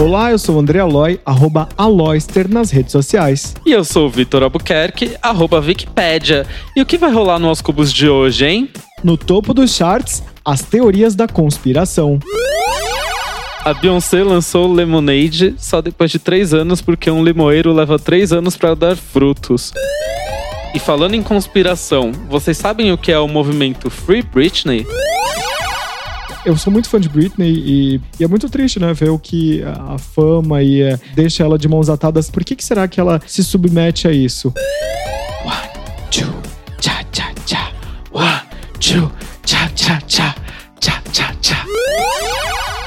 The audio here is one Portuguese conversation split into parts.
Olá, eu sou o André Aloy, arroba Aloyster nas redes sociais. E eu sou o Vitor Albuquerque, arroba Wikipédia. E o que vai rolar no Aos Cubos de hoje, hein? No topo dos charts, as teorias da conspiração. A Beyoncé lançou Lemonade só depois de três anos, porque um limoeiro leva três anos para dar frutos. E falando em conspiração, vocês sabem o que é o movimento Free Britney? Eu sou muito fã de Britney e, e é muito triste, né? Ver o que a, a fama e é, deixa ela de mãos atadas. Por que, que será que ela se submete a isso? One, two, cha, cha, cha. One, two, cha, cha, cha. Cha, cha, cha.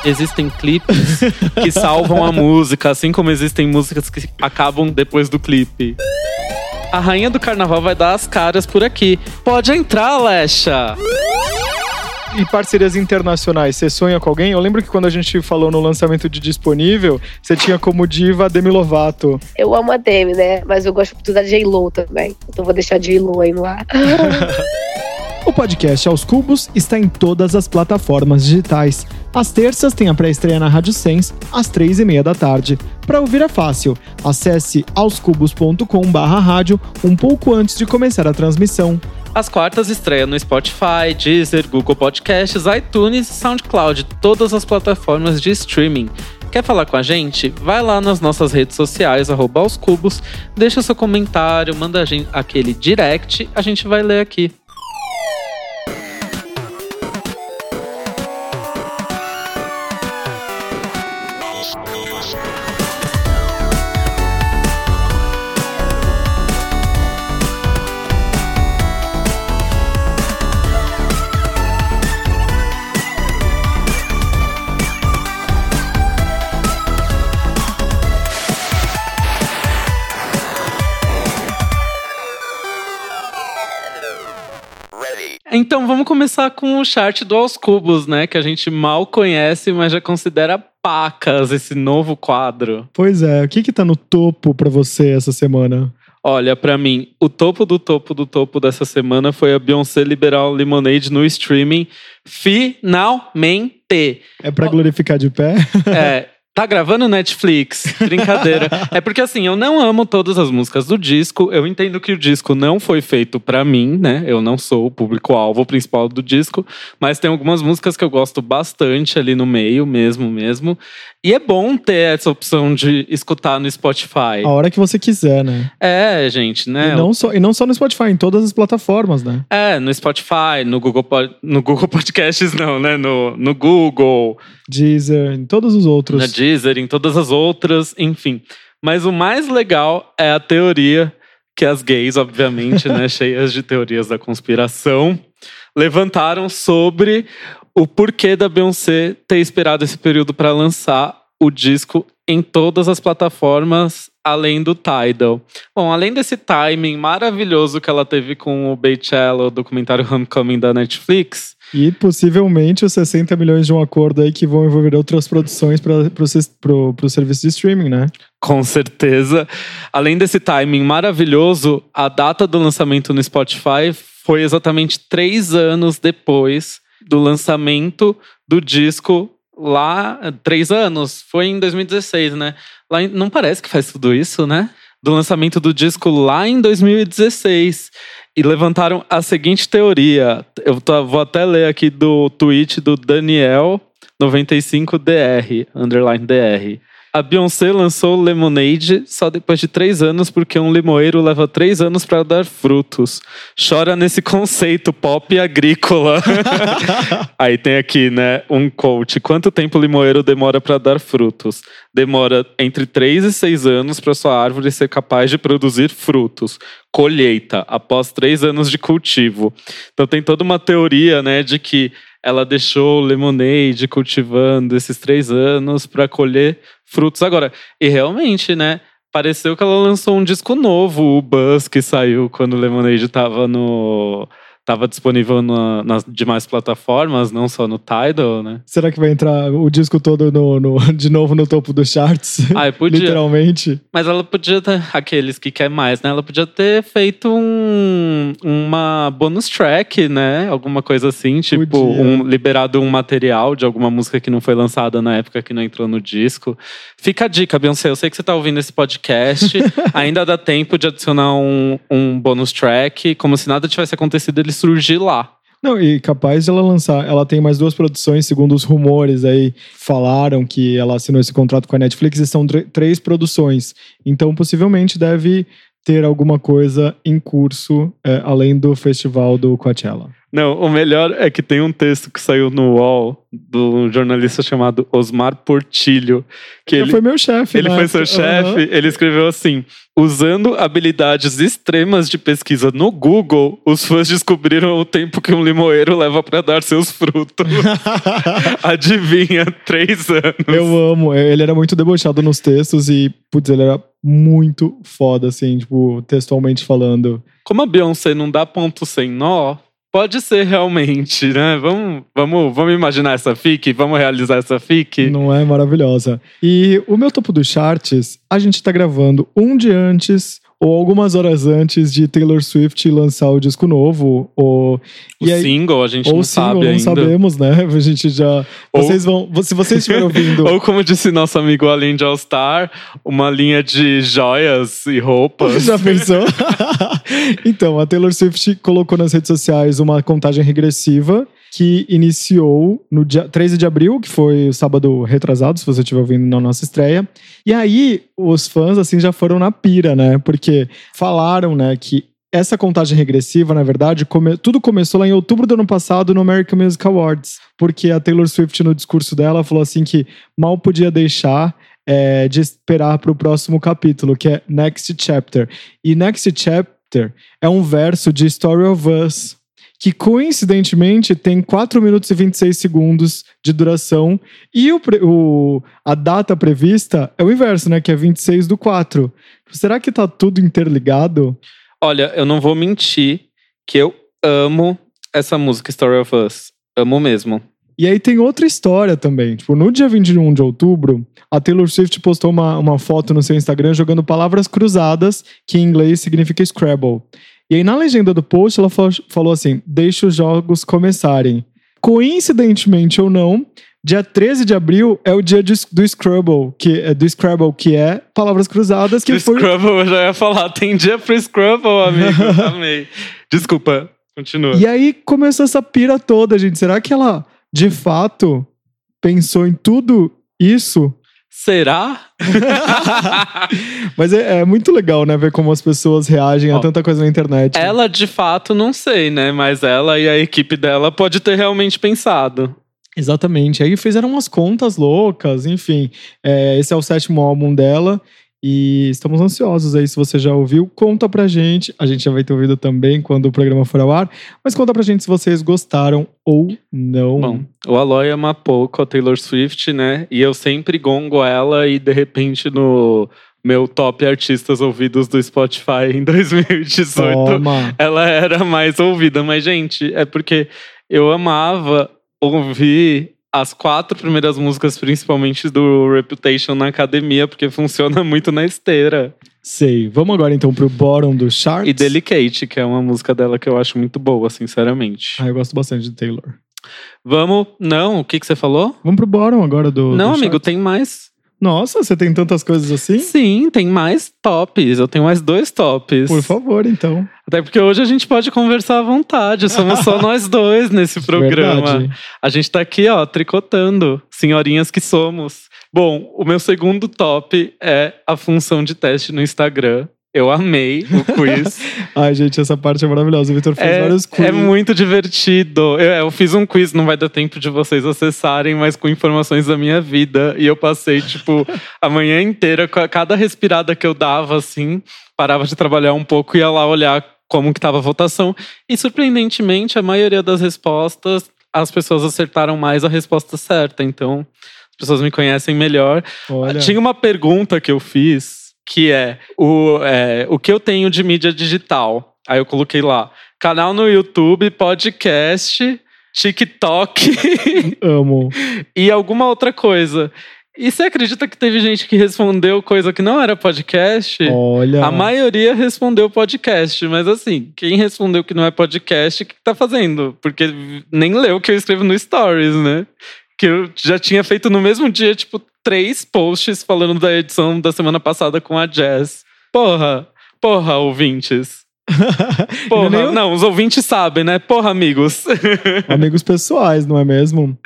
Existem clipes que salvam a música, assim como existem músicas que acabam depois do clipe. A rainha do carnaval vai dar as caras por aqui. Pode entrar, Alexa! E parcerias internacionais, você sonha com alguém? Eu lembro que quando a gente falou no lançamento de Disponível, você tinha como diva a Demi Lovato. Eu amo a Demi, né? Mas eu gosto muito da J-Lo também. Então vou deixar a J-Lo aí no ar. O podcast Aos Cubos está em todas as plataformas digitais. Às terças tem a pré-estreia na Rádio Sens, às três e meia da tarde. Para ouvir é fácil. Acesse aoscubos.com rádio um pouco antes de começar a transmissão. As quartas estreia no Spotify, Deezer, Google Podcasts, iTunes e SoundCloud, todas as plataformas de streaming. Quer falar com a gente? Vai lá nas nossas redes sociais, arroba aos cubos, deixa seu comentário, manda aquele direct, a gente vai ler aqui. Vamos começar com o chart do Aos Cubos, né? Que a gente mal conhece, mas já considera pacas esse novo quadro. Pois é, o que que tá no topo para você essa semana? Olha, para mim, o topo do topo do topo dessa semana foi a Beyoncé liberar o Lemonade no streaming. Finalmente! É para glorificar de pé? É, Tá gravando Netflix? Brincadeira. é porque assim, eu não amo todas as músicas do disco. Eu entendo que o disco não foi feito para mim, né? Eu não sou o público-alvo principal do disco, mas tem algumas músicas que eu gosto bastante ali no meio, mesmo, mesmo. E é bom ter essa opção de escutar no Spotify. A hora que você quiser, né? É, gente, né? E não, só, e não só no Spotify, em todas as plataformas, né? É, no Spotify, no Google, no Google Podcasts, não, né? No, no Google. Deezer, em todos os outros. Na Deezer, em todas as outras, enfim. Mas o mais legal é a teoria que as gays, obviamente, né, cheias de teorias da conspiração, levantaram sobre o porquê da Beyoncé ter esperado esse período para lançar o disco em todas as plataformas além do Tidal. Bom, além desse timing maravilhoso que ela teve com o Beychella, o documentário Homecoming da Netflix. E possivelmente os 60 milhões de um acordo aí que vão envolver outras produções para o serviço de streaming, né? Com certeza. Além desse timing maravilhoso, a data do lançamento no Spotify foi exatamente três anos depois do lançamento do disco lá, três anos, foi em 2016, né? Lá em, não parece que faz tudo isso, né? Do lançamento do disco lá em 2016. E levantaram a seguinte teoria. Eu tô, vou até ler aqui do tweet do Daniel 95DR, underline DR. A Beyoncé lançou Lemonade só depois de três anos, porque um limoeiro leva três anos para dar frutos. Chora nesse conceito pop agrícola. Aí tem aqui, né, um coach. Quanto tempo o limoeiro demora para dar frutos? Demora entre três e seis anos para sua árvore ser capaz de produzir frutos. Colheita, após três anos de cultivo. Então tem toda uma teoria, né, de que ela deixou Lemonade cultivando esses três anos para colher frutos agora. E realmente, né? Pareceu que ela lançou um disco novo, o Buzz, que saiu quando o Lemonade tava no estava disponível na- nas demais plataformas, não só no Tidal, né? Será que vai entrar o disco todo no, no- de novo no topo dos charts? Ah, podia. Literalmente. Mas ela podia ter, aqueles que quer mais, né? Ela podia ter feito um, uma bonus track, né? Alguma coisa assim, tipo, um, liberado um material de alguma música que não foi lançada na época que não entrou no disco. Fica a dica, Beyoncé. Eu sei que você tá ouvindo esse podcast. ainda dá tempo de adicionar um, um bonus track, como se nada tivesse acontecido, ele surgir lá. Não, e capaz de ela lançar. Ela tem mais duas produções, segundo os rumores aí. Falaram que ela assinou esse contrato com a Netflix e são tr- três produções. Então, possivelmente deve ter alguma coisa em curso, é, além do festival do Coachella. Não, o melhor é que tem um texto que saiu no UOL do jornalista chamado Osmar Portilho, que Ele ele, foi meu chefe. ele na foi seu chefe, Aham. ele escreveu assim: usando habilidades extremas de pesquisa no Google, os fãs descobriram o tempo que um limoeiro leva para dar seus frutos. Adivinha, três anos. Eu amo. Ele era muito debochado nos textos e, putz, ele era muito foda, assim, tipo, textualmente falando. Como a Beyoncé não dá ponto sem nó, pode ser realmente, né? Vamos, vamos, vamos imaginar essa fic, vamos realizar essa fic. Não é maravilhosa. E o meu topo dos charts, a gente tá gravando um dia antes ou algumas horas antes de Taylor Swift lançar o disco novo. Ou, O single, a gente ou não single, sabe não ainda. sabemos, né? A gente já. Ou- Vocês vão. Se vocês estiverem ouvindo. Ou como disse nosso amigo Além de All Star, uma linha de joias e roupas. Já pensou? então, a Taylor Swift colocou nas redes sociais uma contagem regressiva que iniciou no dia 13 de abril, que foi o sábado retrasado, se você estiver ouvindo na nossa estreia. E aí, os fãs, assim, já foram na pira, né? Porque falaram, né, que essa contagem regressiva, na verdade, come- tudo começou lá em outubro do ano passado no American Music Awards. Porque a Taylor Swift, no discurso dela, falou assim que mal podia deixar é, de esperar para o próximo capítulo, que é Next Chapter. E Next Chapter é um verso de Story of Us, que coincidentemente tem 4 minutos e 26 segundos de duração. E o, o- a data prevista é o inverso, né? Que é 26 do 4. Será que tá tudo interligado? Olha, eu não vou mentir que eu amo essa música Story of Us. Amo mesmo. E aí tem outra história também. Tipo, no dia 21 de outubro, a Taylor Swift postou uma, uma foto no seu Instagram jogando palavras cruzadas, que em inglês significa Scrabble. E aí na legenda do post ela falou, assim: deixa os jogos começarem. Coincidentemente ou não, dia 13 de abril é o dia de- do Scrabble, que é do Scrabble, que é palavras cruzadas, que Que foi Scrabble, eu já ia falar. Tem dia pro Scrabble, amigo. Amei. Desculpa, continua. E aí começou essa pira toda, gente. Será que ela, de fato, pensou em tudo isso? Será? Mas é, é muito legal, né? Ver como as pessoas reagem a Ó, tanta coisa na internet. ela, de fato, não sei, né? Mas ela e a equipe dela pode ter realmente pensado. Exatamente. Aí fizeram umas contas loucas, enfim. É, esse é o sétimo álbum dela. E estamos ansiosos aí. Se você já ouviu, conta pra gente. A gente já vai ter ouvido também quando o programa for ao ar. Mas conta pra gente se vocês gostaram ou não. Bom, o Aloy ama pouco a Taylor Swift, né? E eu sempre gongo ela e de repente no meu top artistas ouvidos do Spotify em 2018, Toma. ela era mais ouvida. Mas, gente, é porque eu amava ouvir as quatro primeiras músicas, principalmente do Reputation na academia, porque funciona muito na esteira. Sei. Vamos agora então pro bottom do charts. E Delicate, que é uma música dela que eu acho muito boa, sinceramente. Ah, eu gosto bastante de Taylor. Vamos. Não, o que, que você falou? Vamos pro bottom agora do. Não, do amigo, tem mais. Nossa, você tem tantas coisas assim? Sim, tem mais tops. Eu tenho mais dois tops. Por favor, então. Até porque hoje a gente pode conversar à vontade. Somos só nós dois nesse programa. Verdade. A gente tá aqui, ó, tricotando. Senhorinhas que somos. Bom, o meu segundo top é a função de teste no Instagram. Eu amei o quiz. Ai, gente, essa parte é maravilhosa. O Vitor fez vários quiz. É muito divertido. Eu, eu fiz um quiz, não vai dar tempo de vocês acessarem, mas com informações da minha vida. E eu passei, tipo, a manhã inteira, cada respirada que eu dava, assim, parava de trabalhar um pouco e ia lá olhar como que tava a votação. E surpreendentemente, a maioria das respostas, as pessoas acertaram mais a resposta certa. Então, as pessoas me conhecem melhor. Olha. Tinha uma pergunta que eu fiz que é o, é, o que eu tenho de mídia digital. Aí eu coloquei lá canal no YouTube, podcast, TikTok Amo. e alguma outra coisa. E você acredita que teve gente que respondeu coisa que não era podcast? Olha. A maioria respondeu podcast, mas assim, quem respondeu que não é podcast, o que tá fazendo? Porque nem leu o que eu escrevo no Stories, né? Que eu já tinha feito no mesmo dia, tipo, três posts falando da edição da semana passada com a Jazz. Porra, porra, ouvintes. Porra, Não é não, os ouvintes sabem, né? Porra, amigos. Amigos pessoais, não é mesmo?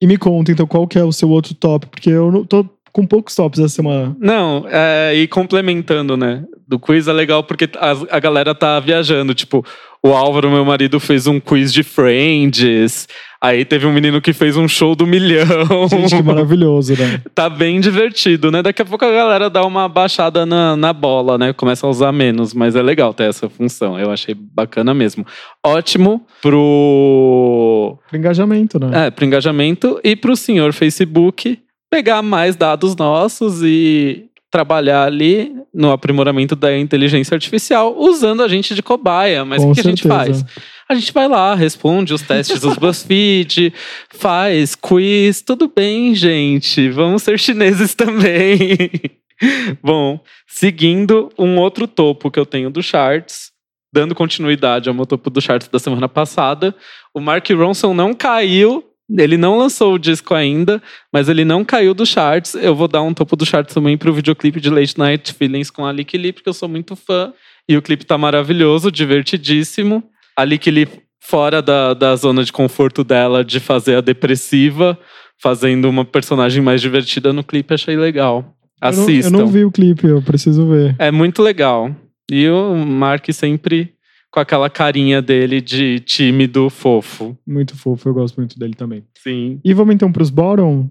E me conta, então, qual que é o seu outro top? Porque eu não tô com poucos tops essa semana. Não, é, e complementando, né? Do quiz é legal porque a, a galera tá viajando. Tipo, o Álvaro, meu marido, fez um quiz de Friends. Aí teve um menino que fez um show do milhão. Gente, que maravilhoso, né? tá bem divertido, né? Daqui a pouco a galera dá uma baixada na, na bola, né? Começa a usar menos, mas é legal ter essa função. Eu achei bacana mesmo. Ótimo pro, Pro engajamento, né? é, pro engajamento e pro senhor Facebook pegar mais dados nossos e trabalhar ali no aprimoramento da inteligência artificial usando a gente de cobaia. Mas Com o que a gente faz? A gente vai lá, responde os testes dos BuzzFeed, faz quiz, tudo bem, gente. Vamos ser chineses também. Bom, seguindo um outro topo que eu tenho do Charts, dando continuidade ao meu topo do Charts da semana passada, o Mark Ronson não caiu, ele não lançou o disco ainda, mas ele não caiu do Charts. Eu vou dar um topo do Charts também pro videoclipe de Late Night Feelings com a Lick Lee, porque eu sou muito fã. E o clipe tá maravilhoso, divertidíssimo. A Lick Lee fora da, da zona de conforto dela de fazer a depressiva, fazendo uma personagem mais divertida no clipe, achei legal. Eu não- Assistam. Eu não, vi o clipe, eu preciso ver. É muito legal. E o Mark sempre com aquela carinha dele de tímido, fofo. Muito fofo, eu gosto muito dele também. Sim. E vamos então pros bottom?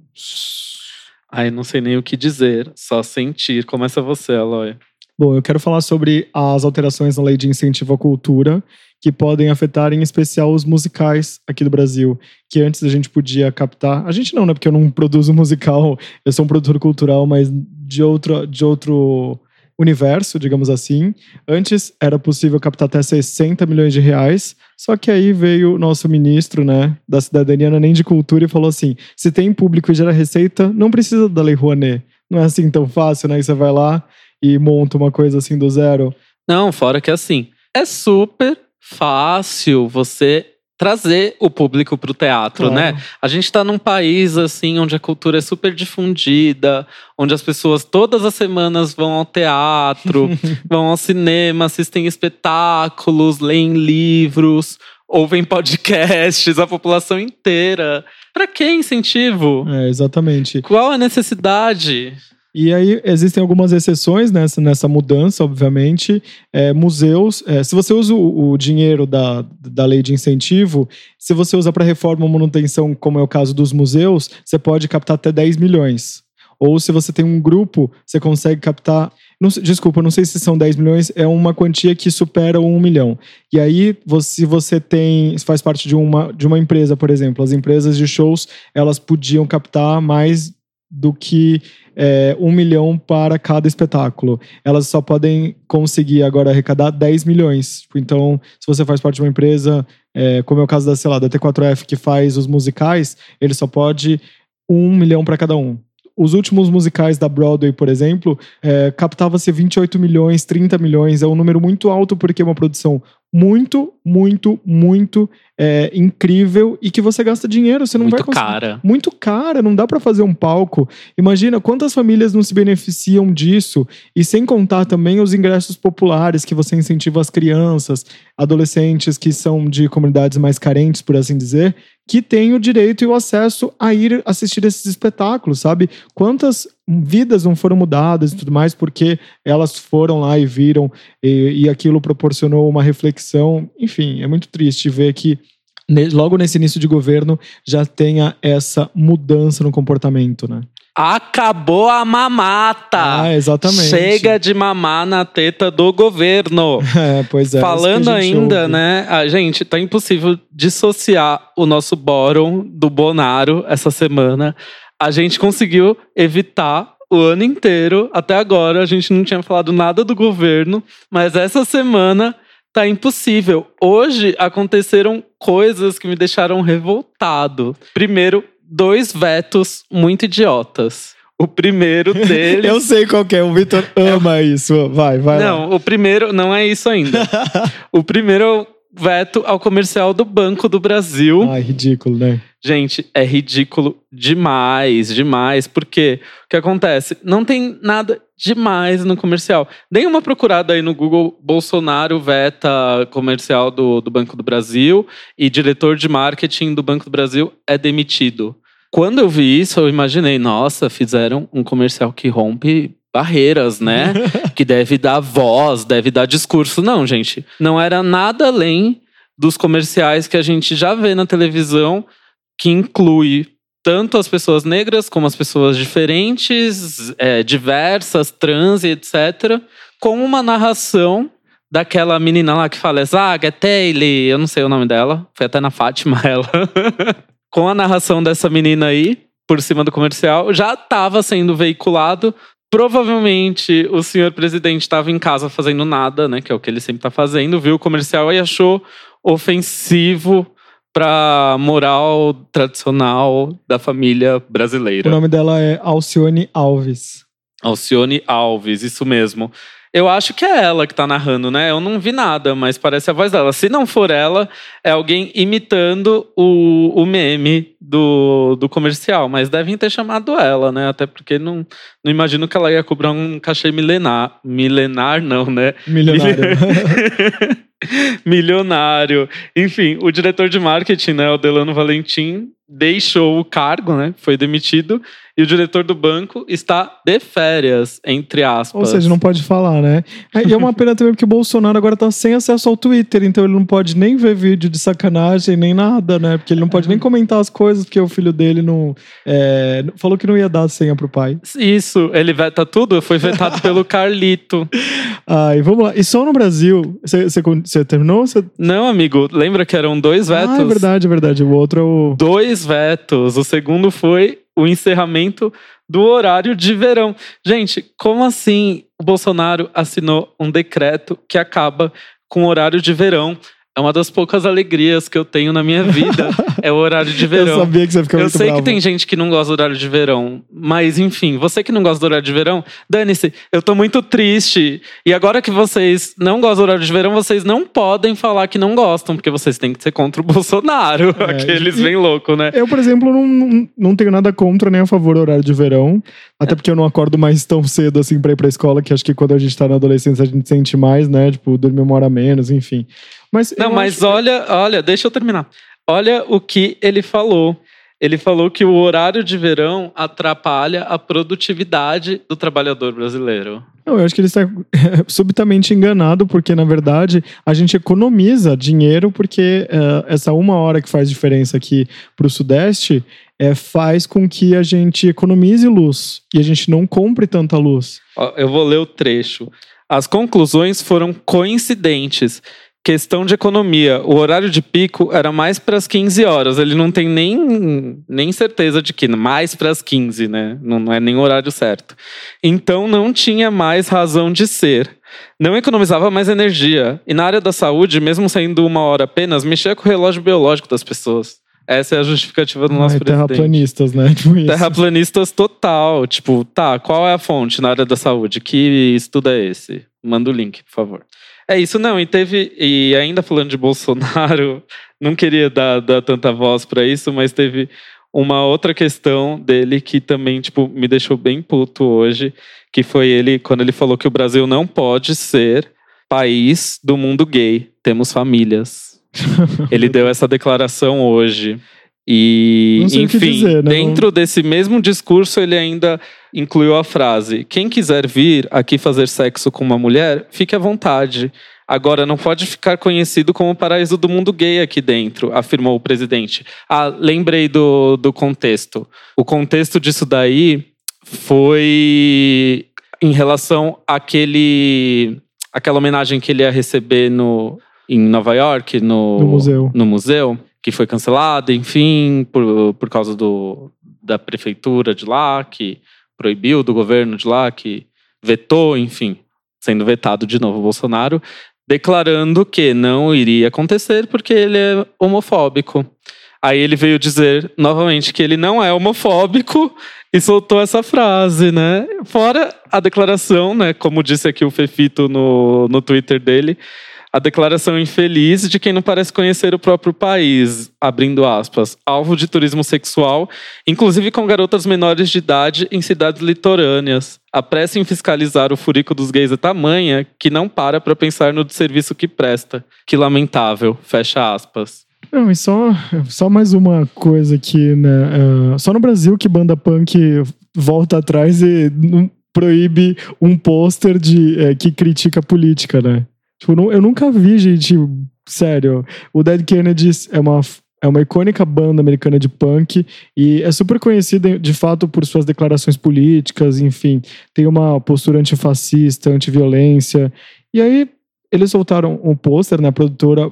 Ai, não sei nem o que dizer. Só sentir. Começa você, Aloy. Bom, eu quero falar sobre as alterações na lei de incentivo à cultura que podem afetar em especial os musicais aqui do Brasil, que antes a gente podia captar. A gente não, né? Porque eu não produzo musical, eu sou um produtor cultural, mas de outro, de outro universo, digamos assim. Antes era possível captar até 60 milhões de reais, só que aí veio o nosso ministro, né, da cidadania, é nem de cultura, e falou assim: se tem público e gera receita, não precisa da Lei Rouanet. Não é assim tão fácil, né? Aí você vai lá e monta uma coisa assim do zero. Não, fora que assim, é super fácil você trazer o público pro teatro, Claro. né? A gente tá num país assim onde a cultura é super difundida, onde as pessoas todas as semanas vão ao teatro, vão ao cinema, assistem espetáculos, leem livros, ouvem podcasts, a população inteira. Pra que incentivo? É, exatamente. Qual a necessidade? E aí existem algumas exceções nessa, nessa mudança, obviamente. É, museus, é, se você usa o, o dinheiro da, da lei de incentivo, se você usa para reforma ou manutenção, como é o caso dos museus, você pode captar até 10 milhões. Ou se você tem um grupo, você consegue captar. Não, desculpa, não sei se são 10 milhões, é uma quantia que supera o 1 milhão. E aí, você- se você tem. faz parte de uma, de uma empresa, por exemplo, as empresas de shows, elas podiam captar mais do que é, um milhão para cada espetáculo. Elas só podem conseguir agora arrecadar 10 milhões. Então, se você faz parte de uma empresa, é, como é o caso da, sei lá, da T4F, que faz os musicais, ele só pode um milhão para cada um. Os últimos musicais da Broadway, por exemplo, é, captava-se 28 milhões, 30 milhões. É um número muito alto porque é uma produção muito, muito, muito é, incrível e que você gasta dinheiro. Você não vai Muito conseguir cara. muito cara, não dá pra fazer um palco. Imagina quantas famílias não se beneficiam disso e sem contar também os ingressos populares que você incentiva as crianças, adolescentes que são de comunidades mais carentes, por assim dizer, que têm o direito e o acesso a ir assistir esses espetáculos, sabe? Quantas vidas não foram mudadas e tudo mais porque elas foram lá e viram e, e aquilo proporcionou uma reflexão. Enfim, é muito triste ver que logo nesse início de governo já tenha essa mudança no comportamento, né? Acabou a mamata! Ah, exatamente. Chega de mamar na teta do governo. É, pois é. Falando a gente ainda, ouve. né? A gente, tá impossível dissociar o nosso bórum do Bonaro essa semana. A gente conseguiu evitar o ano inteiro. Até agora, a gente não tinha falado nada do governo. Mas essa semana tá impossível. Hoje aconteceram coisas que me deixaram revoltado. Primeiro, dois vetos muito idiotas. O primeiro deles. Eu sei qual é, o Vitor ama isso. Vai, vai. Não, lá. o primeiro não é isso ainda. o primeiro veto ao comercial do Banco do Brasil. Ai, ridículo, né? Gente, é ridículo demais, demais. Porque o que acontece? Não tem nada demais no comercial. Dei uma procurada aí no Google, Bolsonaro veta comercial do, do Banco do Brasil e diretor de marketing do Banco do Brasil é demitido. Quando eu vi isso, eu imaginei, nossa, fizeram um comercial que rompe barreiras, né? que deve dar voz, deve dar discurso. Não, gente, não era nada além dos comerciais que a gente já vê na televisão, que inclui tanto as pessoas negras como as pessoas diferentes, é, diversas, trans e etc., com uma narração daquela menina lá que fala Zaga, Taylor, eu não sei o nome dela, foi até na Fátima ela. com a narração dessa menina aí, por cima do comercial, já estava sendo veiculado. Provavelmente o senhor presidente estava em casa fazendo nada, né? Que é o que ele sempre está fazendo, viu o comercial e achou ofensivo para moral tradicional da família brasileira. O nome dela é Alcione Alves. Alcione Alves, isso mesmo. Eu acho que é ela que tá narrando, né? Eu não vi nada, mas parece a voz dela. Se não for ela, é alguém imitando o, o meme do, do comercial. Mas devem ter chamado ela, né? Até porque não, não imagino que ela ia cobrar um cachê milenar. Milenar, não, né? Milionário. Milionário. Enfim, o diretor de marketing, né, o Delano Valentim, deixou o cargo, né? Foi demitido. E o diretor do banco está de férias, entre aspas. Ou seja, não pode falar, né? E é uma pena também porque o Bolsonaro agora tá sem acesso ao Twitter, então ele não pode nem ver vídeo de sacanagem, nem nada, né? Porque ele não pode nem comentar as coisas, porque o filho dele não. É, falou que não ia dar a senha pro pai. Isso, ele veta tudo, foi vetado pelo Carlito. Ai, vamos lá. E só no Brasil. Você terminou? Cê... Não, amigo, lembra que eram dois vetos? Ah, é verdade, é verdade. O outro é o. Dois vetos. O segundo foi o encerramento do horário de verão. Gente, como assim o Bolsonaro assinou um decreto que acaba com o horário de verão? É uma das poucas alegrias que eu tenho na minha vida. é o horário de verão. Eu sabia que você fica Eu sei bravo. que tem gente que não gosta do horário de verão, mas enfim, você que não gosta do horário de verão, dane-se, eu tô muito triste. E agora que vocês não gostam do horário de verão, vocês não podem falar que não gostam, porque vocês têm que ser contra o Bolsonaro. É, Aqueles e- bem loucos, né? Eu, por exemplo, não, não, não tenho nada contra nem a favor do horário de verão. Até porque eu não acordo mais tão cedo assim pra ir pra escola, que acho que quando a gente tá na adolescência a gente sente mais, né? Tipo, dormir uma hora menos, enfim. Mas Não, mas acho- olha, olha, deixa eu terminar. Olha o que ele falou. Ele falou que o horário de verão atrapalha a produtividade do trabalhador brasileiro. Não, eu acho que ele está subitamente enganado, porque na verdade a gente economiza dinheiro, porque eh, essa uma hora que faz diferença aqui para o Sudeste eh, faz com que a gente economize luz e a gente não compre tanta luz. Eu vou ler o trecho. As conclusões foram coincidentes. Questão de economia. O horário de pico era mais para as 15 horas. Ele não tem nem, nem certeza de que mais para as 15, né? Não, não é nem o horário certo. Então não tinha mais razão de ser. Não economizava mais energia. E na área da saúde, mesmo sendo uma hora apenas, mexia com o relógio biológico das pessoas. Essa é a justificativa do nosso Ai, presidente. terraplanistas, né? Tipo. Terraplanistas total. Tipo, tá, qual é a fonte na área da saúde? Que estudo é esse? Manda o link, por favor. É isso, não. E teve. E ainda falando de Bolsonaro, não queria dar, dar tanta voz para isso, mas teve uma outra questão dele que também, tipo, me deixou bem puto hoje, que foi ele, quando ele falou que o Brasil não pode ser país do mundo gay. Temos famílias. Ele deu essa declaração hoje. E, enfim, dizer, né? dentro desse mesmo discurso, ele ainda incluiu a frase: quem quiser vir aqui fazer sexo com uma mulher, fique à vontade. Agora, não pode ficar conhecido como o paraíso do mundo gay aqui dentro, afirmou o presidente. Ah, lembrei do, do contexto. O contexto disso daí foi em relação àquele, àquela homenagem que ele ia receber no, em Nova York, no, No museu. no museu, que foi cancelada, enfim, por, por causa do, da prefeitura de lá, que proibiu, do governo de lá, que vetou, enfim, sendo vetado de novo o Bolsonaro. declarando que não iria acontecer porque ele é homofóbico. Aí ele veio dizer novamente que ele não é homofóbico e soltou essa frase, né? Fora a declaração, né? Como disse aqui o Fefito no, no Twitter dele, a declaração infeliz de quem não parece conhecer o próprio país, abrindo aspas, alvo de turismo sexual, inclusive com garotas menores de idade em cidades litorâneas. A pressa em fiscalizar o furico dos gays é tamanha que não para para pensar no serviço que presta. Que lamentável, fecha aspas. Não, e só, só mais uma coisa aqui, né? Uh, só no Brasil que banda punk volta atrás e proíbe um pôster de é, que critica a política, né? Tipo, não, eu nunca vi, gente, sério. O Dead Kennedys é uma, é uma icônica banda americana de punk e é super conhecida, de fato, por suas declarações políticas, enfim. Tem uma postura antifascista, antiviolência. E aí, eles soltaram um pôster, né? A produtora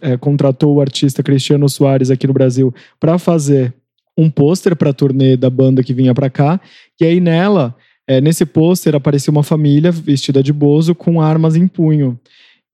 é, contratou o artista Cristiano Soares aqui no Brasil para fazer um pôster para a turnê da banda que vinha para cá. E aí nela, é, nesse pôster aparecia uma família vestida de bozo com armas em punho.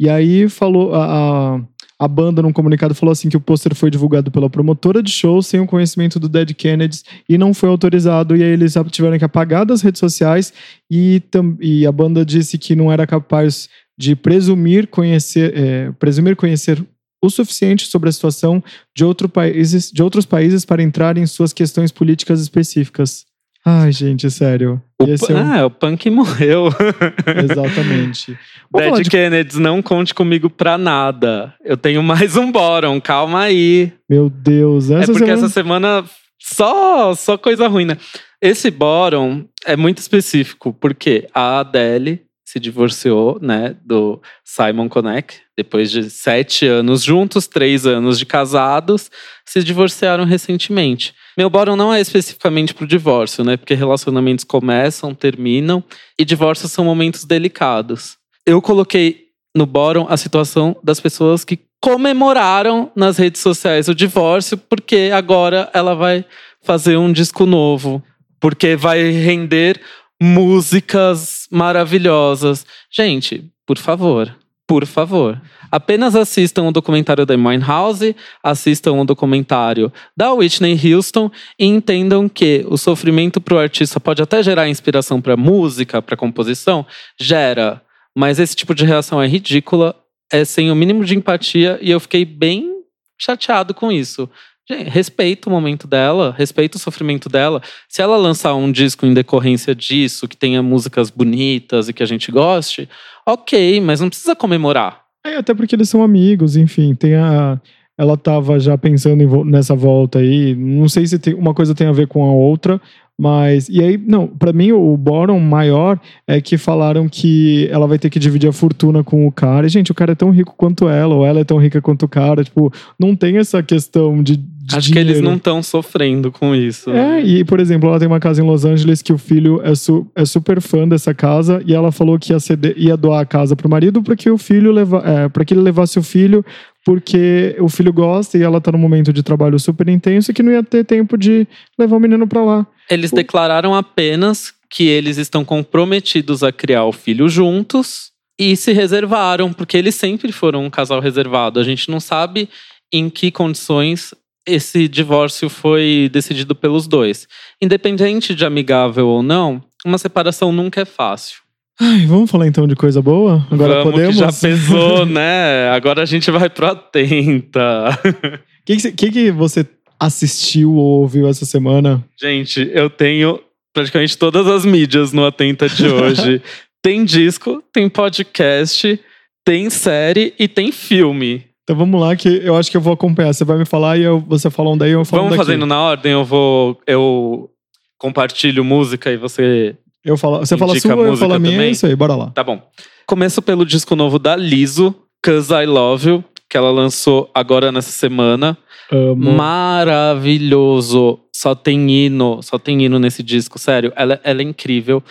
E aí falou a, a, a banda num comunicado falou assim que o pôster foi divulgado pela promotora de show sem o conhecimento do Dead Kennedys e não foi autorizado e aí eles tiveram que apagar das redes sociais e, e a banda disse que não era capaz de presumir conhecer, é, presumir conhecer o suficiente sobre a situação de, outro países, de outros países para entrar em suas questões políticas específicas. Ai, gente, sério. O, é um... Ah, o punk morreu. Exatamente. Dead de... Kennedys, não conte comigo pra nada. Eu tenho mais um bórum, calma aí. Meu Deus. Essa é porque semana... essa semana só, só coisa ruim, né? Esse bórum é muito específico, porque a Adele se divorciou, né, do Simon Konek, depois de sete anos juntos, três anos de casados, se divorciaram recentemente. Meu bórum não é especificamente para o divórcio, né, porque relacionamentos começam, terminam, e divórcios são momentos delicados. Eu coloquei no bórum a situação das pessoas que comemoraram nas redes sociais o divórcio, porque agora ela vai fazer um disco novo, porque vai render músicas maravilhosas. Gente, por favor, por favor. Apenas assistam o documentário da Winehouse, assistam o documentário da Whitney Houston e entendam que o sofrimento para o artista pode até gerar inspiração para música, para composição, gera, mas esse tipo de reação é ridícula, é sem o mínimo de empatia e eu fiquei bem chateado com isso. Gente, o momento dela, respeita o sofrimento dela. Se ela lançar um disco em decorrência disso, que tenha músicas bonitas e que a gente goste, ok, mas não precisa comemorar. É, até porque eles são amigos, enfim, tem a. Ela estava já pensando em, nessa volta aí. Não sei se tem, uma coisa tem a ver com a outra, mas, e aí, não, para mim o bórum maior é que falaram que ela vai ter que dividir a fortuna com o cara. E, gente, o cara é tão rico quanto ela, ou ela é tão rica quanto o cara. Tipo, não tem essa questão de. Acho dinheiro. que eles não estão sofrendo com isso. É, né? e, por exemplo, ela tem uma casa em Los Angeles que o filho é, su, é super fã dessa casa e ela falou que ia, ceder, ia doar a casa pro marido para que o filho leva, é, para que ele levasse o filho porque o filho gosta e ela tá num momento de trabalho super intenso que não ia ter tempo de levar o menino para lá. Eles o... declararam apenas que eles estão comprometidos a criar o filho juntos e se reservaram, porque eles sempre foram um casal reservado. A gente não sabe em que condições esse divórcio foi decidido pelos dois. Independente de amigável ou não, uma separação nunca é fácil. Ai, vamos falar então de coisa boa? Agora vamos, podemos? Já pesou, né? Agora a gente vai pro Atenta. O que, que, que você assistiu ou ouviu essa semana? Gente, eu tenho praticamente todas as mídias no Atenta de hoje. tem disco, tem podcast, tem série e tem filme. Então vamos lá que eu acho que eu vou acompanhar. Você vai me falar e eu, você fala um daí eu falo Vamos daqui. fazendo na ordem, eu vou eu compartilho música e você eu falo, você fala a sua, eu falo a minha, também. é isso aí, bora lá. Tá bom. Começo pelo disco novo da Liso, Cause I Love You, que ela lançou agora nessa semana. Amo. Maravilhoso. Só tem hino, só tem hino nesse disco, sério. Ela, ela é incrível.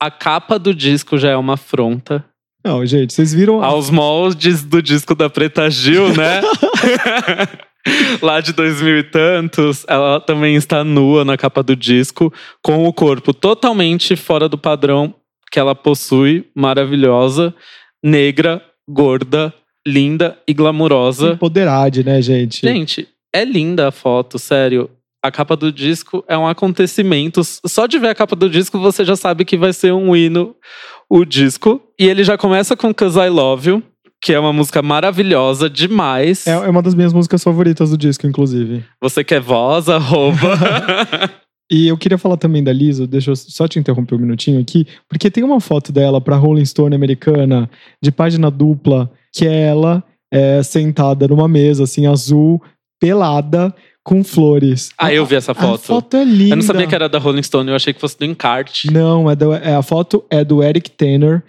A capa do disco já é uma afronta. Não, gente, vocês viram. Aos moldes do disco da Preta Gil, né? lá de dois mil e tantos, ela também está nua na capa do disco, com o corpo totalmente fora do padrão que ela possui, maravilhosa, negra, gorda, linda e glamurosa. Empoderade, né, gente? Gente, é linda a foto, sério. A capa do disco é um acontecimento. Só de ver a capa do disco, você já sabe que vai ser um hino o disco. E ele já começa com Cause I Love You, que é uma música maravilhosa demais. É, é uma das minhas músicas favoritas do disco, inclusive. Você quer voz, arroba. E eu queria falar também da Lisa, deixa eu só te interromper um minutinho aqui, porque tem uma foto dela pra Rolling Stone americana, de página dupla, que é ela é, sentada numa mesa, assim, azul, pelada, com flores. Ah, eu vi essa foto. A foto é linda. Eu não sabia que era da Rolling Stone, eu achei que fosse do Encarte. Não, é, do, é a foto é do Eric Tanner.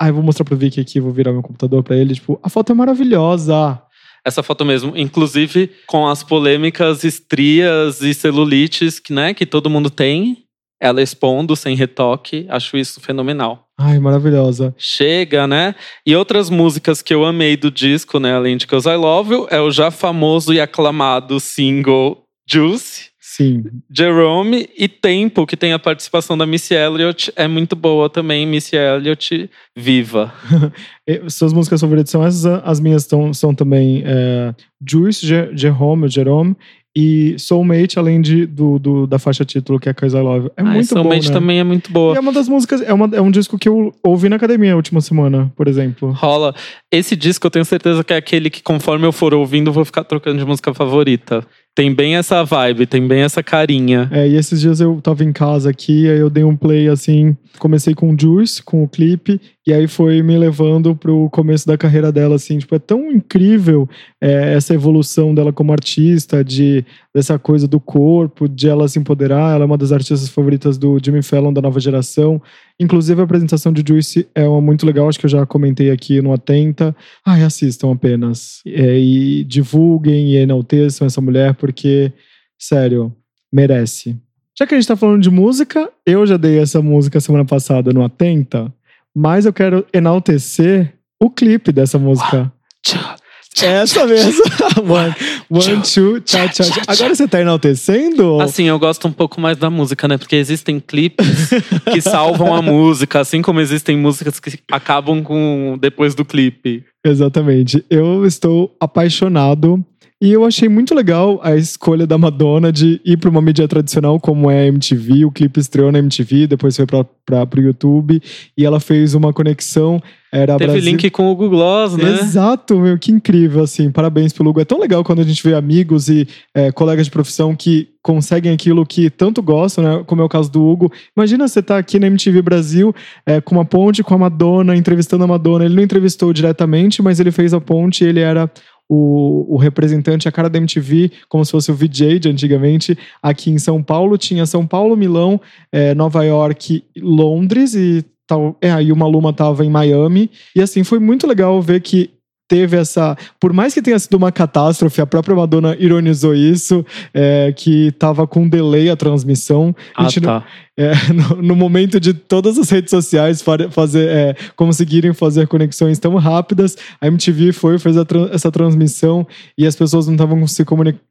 Ah, eu vou mostrar pro Vicky aqui, vou virar meu computador pra ele. Tipo, a foto é maravilhosa. Essa foto mesmo, inclusive com as polêmicas estrias e celulites que, né, que todo mundo tem. Ela expondo sem retoque, acho isso fenomenal. Ai, maravilhosa. Chega, né? E outras músicas que eu amei do disco, né, além de Cause I Love You, é o já famoso e aclamado single Juice. Sim. Jerome e Tempo, que tem a participação da Missy Elliott, é muito boa também. Missy Elliott, viva. Suas músicas favoritas são essas, as minhas tão, são também é, Juice, Jerome, Jerome e Soulmate, além de, do, do, da faixa título, que é Cause I Love. É ah, muito bom, Soulmate né? também é muito boa. E é uma das músicas, é, uma, é um disco que eu ouvi na academia a última semana, por exemplo. Rola. Esse disco eu tenho certeza que é aquele que, conforme eu for ouvindo, eu vou ficar trocando de música favorita. Tem bem essa vibe, tem bem essa carinha. É, e esses dias eu tava em casa aqui, aí eu dei um play assim, comecei com Juice, com o clipe, e aí foi me levando pro começo da carreira dela, assim, tipo, é tão incrível é, essa evolução dela como artista, de dessa coisa do corpo, de ela se empoderar, ela é uma das artistas favoritas do Jimmy Fallon da nova geração, inclusive a apresentação de Juice é uma muito legal, acho que eu já comentei aqui no Atenta, ai, assistam apenas, é, e divulguem e enalteçam essa mulher, porque, sério, merece. Já que a gente tá falando de música, eu já dei essa música semana passada no Atenta, mas eu quero enaltecer o clipe dessa música. Essa mesmo. one, one, two, tchau, tchau, tchau. Agora você tá enaltecendo? Assim, eu gosto um pouco mais da música, né? Porque existem clipes que salvam a música, assim como existem músicas que acabam com depois do clipe. Exatamente. Eu estou apaixonado e eu achei muito legal a escolha da Madonna de ir para uma mídia tradicional como é a MTV. O clipe estreou na MTV, depois foi para o YouTube e ela fez uma conexão. Era Teve Brasil... link com o Google Gloss, né? Exato, meu, que incrível, assim. Parabéns pelo Hugo. É tão legal quando a gente vê amigos e é, colegas de profissão que conseguem aquilo que tanto gostam, né? Como é o caso do Hugo. Imagina você estar tá aqui na MTV Brasil é, com uma ponte com a Madonna, entrevistando a Madonna. Ele não entrevistou diretamente, mas ele fez a ponte e ele era o, o, representante, a cara da MTV, como se fosse o VJ de antigamente, aqui em São Paulo. Tinha São Paulo, Milão, é, Nova York, Londres e tal. É, aí o Maluma tava em Miami. E assim, foi muito legal ver que teve essa. Por mais que tenha sido uma catástrofe, a própria Madonna ironizou isso, é, que tava com delay a transmissão. Ah, a gente tá. É, no, no, momento de todas as redes sociais fazer, é, conseguirem fazer conexões tão rápidas, a MTV foi, fez tra essa transmissão e as pessoas não estavam se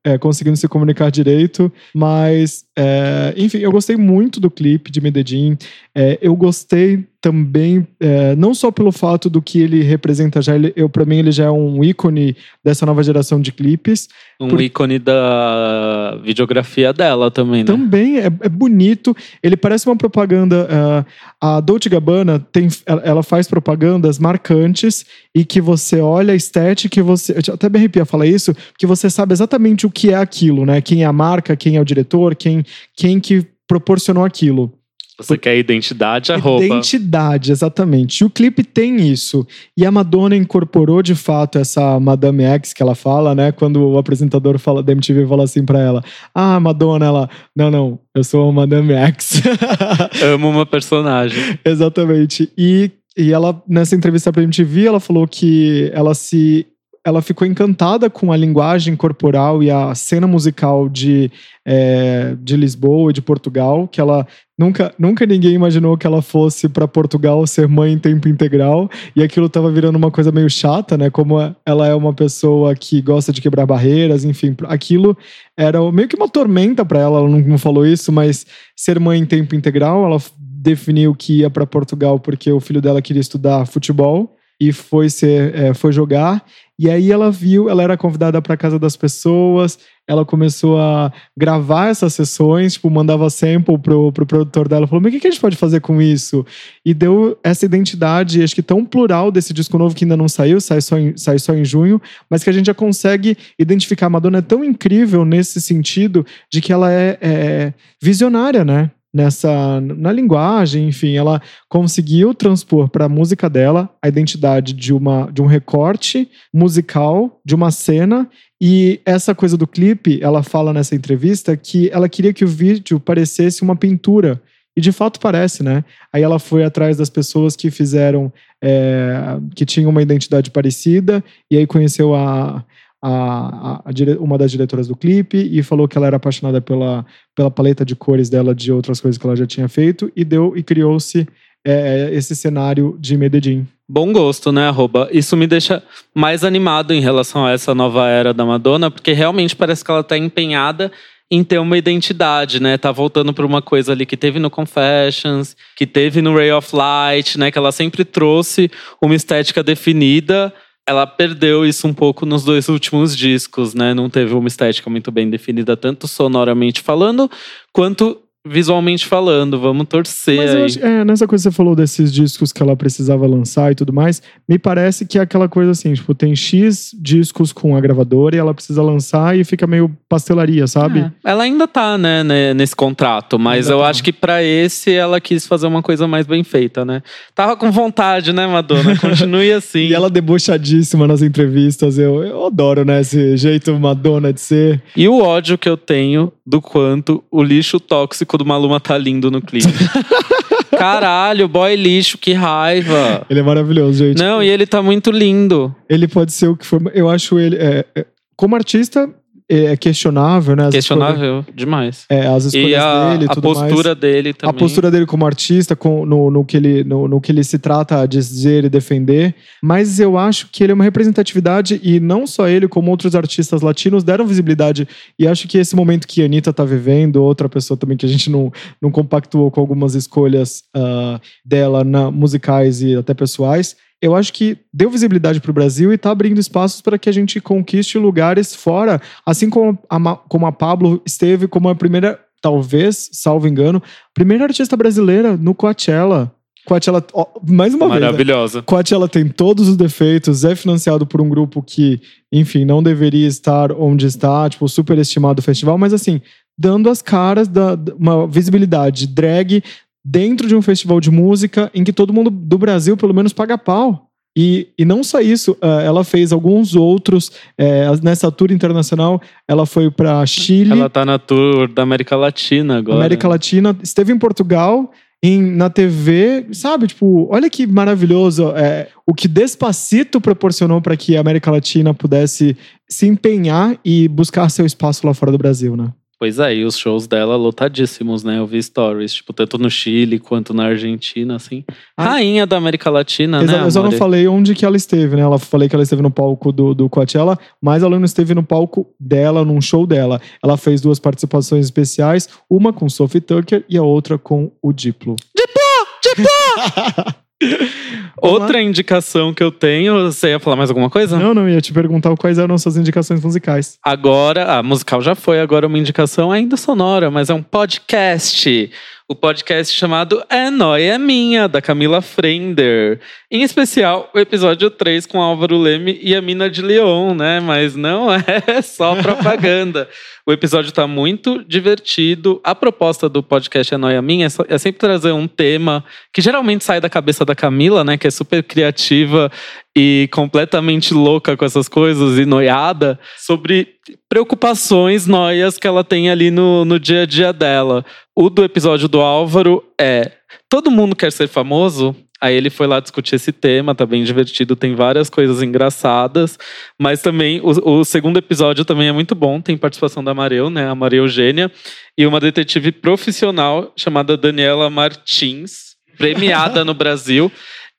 é, conseguindo se comunicar direito. Mas, é, enfim, eu gostei muito do clipe de Medellín. É, eu gostei também, é, não só pelo fato do que ele representa já, ele, eu para mim ele já é um ícone dessa nova geração de clipes. Um por... ícone da videografia dela também, né? Também, é, é bonito. Ele parece uma propaganda. Uh, a Dolce Gabbana tem, ela faz propagandas marcantes e que você olha a estética e você. Até me arrepia falar isso, que você sabe exatamente o que é aquilo, né? Quem é a marca, quem é o diretor, quem, quem que proporcionou aquilo. Você quer identidade, arroba. Identidade, exatamente. E o clipe tem isso. E a Madonna incorporou de fato essa Madame X que ela fala, né? Quando o apresentador fala, da MTV fala assim pra ela: Ah, Madonna, ela. Não, não, eu sou a Madame X. Amo uma personagem. exatamente. E, e ela, nessa entrevista pra MTV, ela falou que ela se ela ficou encantada com a linguagem corporal e a cena musical de, é, de Lisboa e de Portugal, que ela nunca, nunca ninguém imaginou que ela fosse para Portugal ser mãe em tempo integral, e aquilo estava virando uma coisa meio chata, né? Como ela é uma pessoa que gosta de quebrar barreiras, enfim, aquilo era meio que uma tormenta para ela, ela não, não falou isso, mas ser mãe em tempo integral, ela definiu que ia para Portugal porque o filho dela queria estudar futebol e foi ser, é, foi jogar. E aí ela viu, ela era convidada para casa das pessoas, ela começou a gravar essas sessões, tipo, mandava sample pro, pro produtor dela, falou, mas o que, a gente pode fazer com isso? E deu essa identidade, acho que tão plural desse disco novo que ainda não saiu, sai só em, sai só em junho, mas que a gente já consegue identificar. A Madonna é tão incrível nesse sentido de que ela é, é visionária, né? Nessa na linguagem, enfim, ela conseguiu transpor para a música dela a identidade de uma de um recorte musical de uma cena e essa coisa do clipe, ela fala nessa entrevista que ela queria que o vídeo parecesse uma pintura e de fato parece, né? Aí ela foi atrás das pessoas que fizeram, é, que tinham uma identidade parecida, e aí conheceu a, a, a, a, uma das diretoras do clipe e falou que ela era apaixonada pela, pela paleta de cores dela de outras coisas que ela já tinha feito e deu e criou-se é, esse cenário de Medellín. Bom gosto, né, arroba? Isso me deixa mais animado em relação a essa nova era da Madonna, porque realmente parece que ela está empenhada em ter uma identidade, né? Tá voltando para uma coisa ali que teve no Confessions, que teve no Ray of Light, né? Que ela sempre trouxe uma estética definida ela perdeu isso um pouco nos dois últimos discos, né? Não teve uma estética muito bem definida, tanto sonoramente falando, quanto visualmente falando, vamos torcer Mas aí. Acho, é, nessa coisa que você falou desses discos que ela precisava lançar e tudo mais, me parece que é aquela coisa assim, tipo, tem X discos com a gravadora e ela precisa lançar e fica meio pastelaria, sabe? É. Ela ainda tá, né, nesse contrato, mas ainda eu tá. acho que para esse ela quis fazer uma coisa mais bem feita, né? Tava com vontade, né, Madonna? Continue assim. e ela debochadíssima nas entrevistas, eu, eu adoro, né, esse jeito Madonna de ser. E o ódio que eu tenho do quanto o lixo tóxico do Maluma tá lindo no clipe. Caralho, boy lixo, que raiva. Ele é maravilhoso, gente. Não, e ele tá muito lindo. Ele pode ser o que for. Eu acho ele. É, é, como artista, é questionável, né? As questionável escolhas, demais. É, as escolhas e a, dele, a postura mais. dele também. A postura dele como artista, com, no, no, que ele, no, no, que ele se trata a dizer e defender. Mas eu acho que ele é uma representatividade e não só ele, como outros artistas latinos deram visibilidade. E acho que esse momento que a Anitta tá vivendo, outra pessoa também que a gente não, não compactuou com algumas escolhas uh, dela na, musicais e até pessoais, eu acho que deu visibilidade para o Brasil e está abrindo espaços para que a gente conquiste lugares fora, assim como a, como a Pablo esteve como a primeira, talvez, salvo engano, primeira artista brasileira no Coachella. Coachella, ó, mais uma Maravilhosa. vez. Maravilhosa. Né? Coachella tem todos os defeitos, é financiado por um grupo que, enfim, não deveria estar onde está, tipo, superestimado o festival, mas assim, dando as caras da, uma visibilidade drag dentro de um festival de música em que todo mundo do Brasil, pelo menos, paga pau. E, e não só isso, uh, ela fez alguns outros. É, nessa tour internacional, ela foi para Chile. Ela tá na tour da América Latina agora. América Latina, esteve em Portugal, em, na TV, sabe? Tipo, olha que maravilhoso é, o que Despacito proporcionou para que a América Latina pudesse se empenhar e buscar seu espaço lá fora do Brasil, né? Pois é, e os shows dela lotadíssimos, né? Eu vi stories, tipo, tanto no Chile quanto na Argentina, assim. Ah, Rainha da América Latina, né? Eu só não falei onde que ela esteve, né? Ela falei que ela esteve no palco do, do Coachella, mas ela não esteve no palco dela, num show dela. Ela fez duas participações especiais, uma com Sophie Tucker e a outra com o Diplo. Diplo! Diplo! Outra indicação que eu tenho, você ia falar mais alguma coisa? Não, não, ia te perguntar quais eram suas indicações musicais. Agora, a musical já foi, agora uma indicação ainda sonora, mas é um podcast o podcast chamado É Noia Minha, da Camila Frender. Em especial, o episódio 3 com Álvaro Leme e a Mina de Leon, né? Mas não é só propaganda. o episódio tá muito divertido. A proposta do podcast É Noia Minha é, é sempre trazer um tema que geralmente sai da cabeça da Camila, né? Que é super criativa e completamente louca com essas coisas e noiada sobre preocupações, noias que ela tem ali no, no dia a dia dela. O do episódio do Álvaro é: todo mundo quer ser famoso? Aí ele foi lá discutir esse tema, tá bem divertido, tem várias coisas engraçadas, mas também o, o segundo episódio também é muito bom, tem participação da Mareu, né, a Maria Eugênia, e uma detetive profissional chamada Daniela Martins, premiada no Brasil,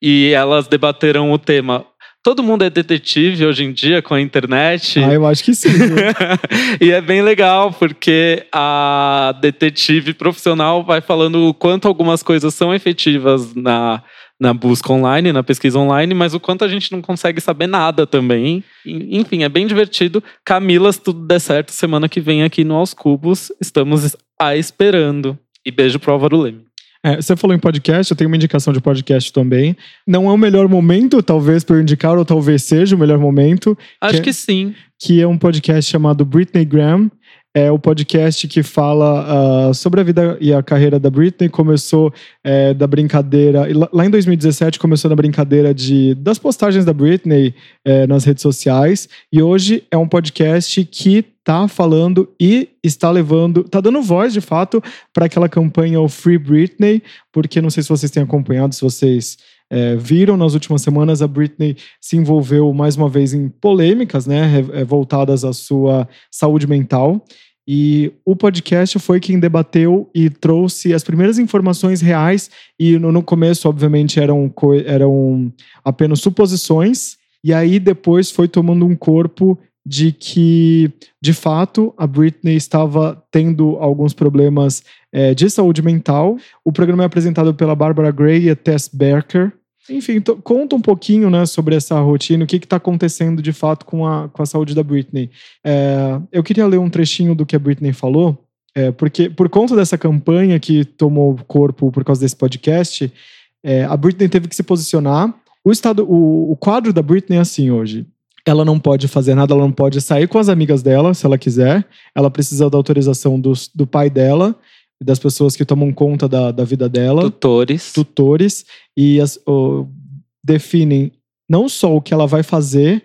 e elas debateram o tema Todo mundo é detetive hoje em dia com a internet. Ah, eu acho que sim. e é bem legal, porque a detetive profissional vai falando o quanto algumas coisas são efetivas na, na busca online, na pesquisa online, mas o quanto a gente não consegue saber nada também. Enfim, é bem divertido. Camila, se tudo der certo, semana que vem aqui no Aos Cubos, estamos a esperando. E beijo pro Álvaro Leme. É, você falou em podcast, eu tenho uma indicação de podcast também. Não é o melhor momento, talvez, para eu indicar, ou talvez seja o melhor momento. Acho que, que é, sim. Que é um podcast chamado Britney Graham. É o podcast que fala uh, sobre a vida e a carreira da Britney. Começou é, da brincadeira. Lá em 2017 começou na brincadeira de, das postagens da Britney é, nas redes sociais. E hoje é um podcast que tá falando e está levando, tá dando voz de fato para aquela campanha o Free Britney, porque não sei se vocês têm acompanhado, se vocês é, viram nas últimas semanas, a Britney se envolveu mais uma vez em polêmicas, né, é, voltadas à sua saúde mental. E o podcast foi quem debateu e trouxe as primeiras informações reais. E no, no começo, obviamente, eram, eram apenas suposições. E aí depois foi tomando um corpo de que, de fato, a Britney estava tendo alguns problemas é, de saúde mental. O programa é apresentado pela Barbara Gray e Tess Berker. Enfim, conta um pouquinho né, sobre essa rotina, o que está acontecendo de fato com a, com a saúde da Britney. É, eu queria ler um trechinho do que a Britney falou, é, porque por conta dessa campanha que tomou corpo por causa desse podcast, é, a Britney teve que se posicionar. O, estado, o, o quadro da Britney é assim hoje ela não pode fazer nada, ela não pode sair com as amigas dela, se ela quiser. Ela precisa da autorização do, do pai dela, das pessoas que tomam conta da, da vida dela. Tutores. Tutores. E as, definem não só o que ela vai fazer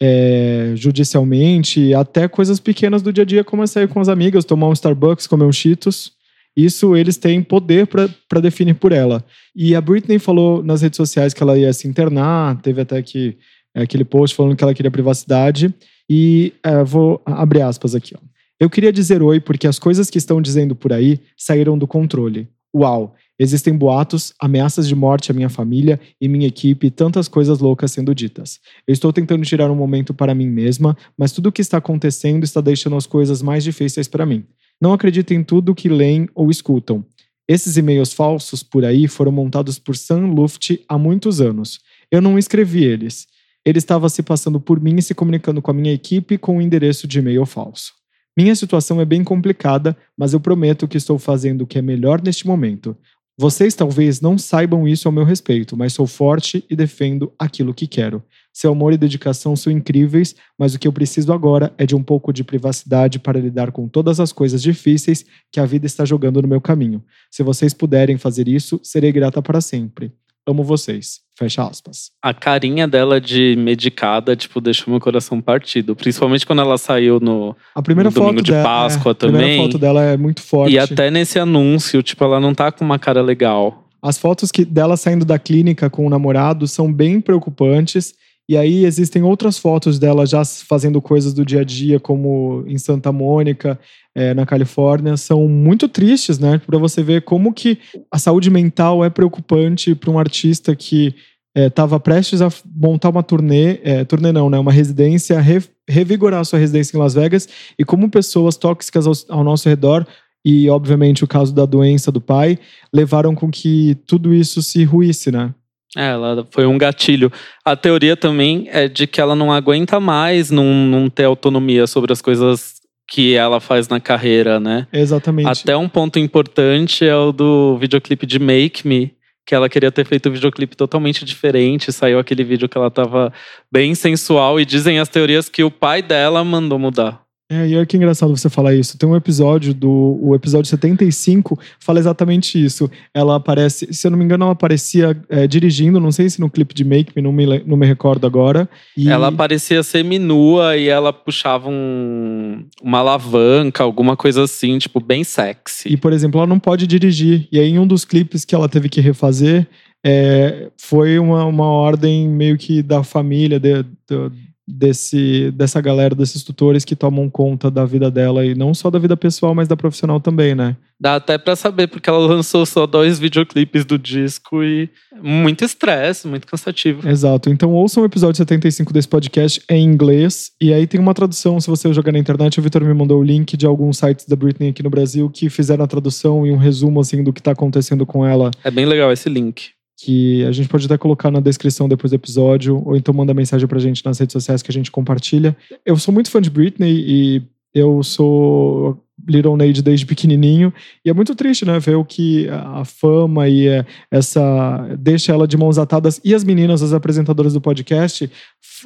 é, judicialmente, até coisas pequenas do dia a dia, como é sair com as amigas, tomar um Starbucks, comer um Cheetos. Isso eles têm poder para definir por ela. E a Britney falou nas redes sociais que ela ia se internar, teve até que é, aquele post falando que ela queria privacidade. E é, vou abrir aspas aqui. Ó. Eu queria dizer oi porque as coisas que estão dizendo por aí saíram do controle. Uau! Existem boatos, ameaças de morte à minha família e minha equipe e tantas coisas loucas sendo ditas. Eu estou tentando tirar um momento para mim mesma, mas tudo o que está acontecendo está deixando as coisas mais difíceis para mim. Não acreditem em tudo que leem ou escutam. Esses e-mails falsos por aí foram montados por Sam Luft há muitos anos. Eu não escrevi eles ele estava se passando por mim e se comunicando com a minha equipe com um endereço de e-mail falso. Minha situação é bem complicada, mas eu prometo que estou fazendo o que é melhor neste momento. Vocês talvez não saibam isso ao meu respeito, mas sou forte e defendo aquilo que quero. Seu amor e dedicação são incríveis, mas o que eu preciso agora é de um pouco de privacidade para lidar com todas as coisas difíceis que a vida está jogando no meu caminho. Se vocês puderem fazer isso, serei grata para sempre. Amo vocês. Fecha aspas. A carinha dela de medicada, tipo, deixou meu coração partido. Principalmente quando ela saiu no, a primeira no domingo de dela, Páscoa é, também. A primeira foto dela é muito forte. E até nesse anúncio, tipo, ela não tá com uma cara legal. As fotos que dela saindo da clínica com o namorado são bem preocupantes. E aí existem outras fotos dela já fazendo coisas do dia a dia, como em Santa Mônica, é, na Califórnia, são muito tristes, né? Para você ver como que a saúde mental é preocupante para um artista que estava é, prestes a montar uma turnê, é, turnê não, né? Uma residência, re, revigorar sua residência em Las Vegas e como pessoas tóxicas ao, ao nosso redor e, obviamente, o caso da doença do pai levaram com que tudo isso se ruísse, né? É, ela foi um gatilho. A teoria também é de que ela não aguenta mais não, não ter autonomia sobre as coisas que ela faz na carreira, né? Exatamente. Até um ponto importante é o do videoclipe de Make Me, que ela queria ter feito um videoclipe totalmente diferente. Saiu aquele vídeo que ela tava bem sensual e dizem as teorias que o pai dela mandou mudar. É, e olha que engraçado você falar isso. Tem um episódio do. O episódio 75 fala exatamente isso. Ela aparece, se eu não me engano, ela aparecia é, dirigindo, não sei se no clipe de Make Me, não me, não me recordo agora. E... Ela parecia semi-nua e ela puxava um, uma alavanca, alguma coisa assim, tipo, bem sexy. E, por exemplo, ela não pode dirigir. E aí, em um dos clipes que ela teve que refazer, é, foi uma, uma ordem meio que da família, de, de desse, dessa galera, desses tutores que tomam conta da vida dela e não só da vida pessoal, mas da profissional também, né? Dá até para saber, porque ela lançou só dois videoclipes do disco e muito estresse, muito cansativo. Exato. Então ouçam o episódio 75 desse podcast em inglês e aí tem uma tradução, se você jogar na internet, o Vitor me mandou o link de alguns sites da Britney aqui no Brasil que fizeram a tradução e um resumo assim do que tá acontecendo com ela. É bem legal esse link. Que a gente pode até colocar na descrição depois do episódio, ou então manda mensagem pra gente nas redes sociais que a gente compartilha. Eu sou muito fã de Britney e eu sou Little Nade desde pequenininho e é muito triste, né, ver o que a fama e é, essa deixa ela de mãos atadas e as meninas, as apresentadoras do podcast,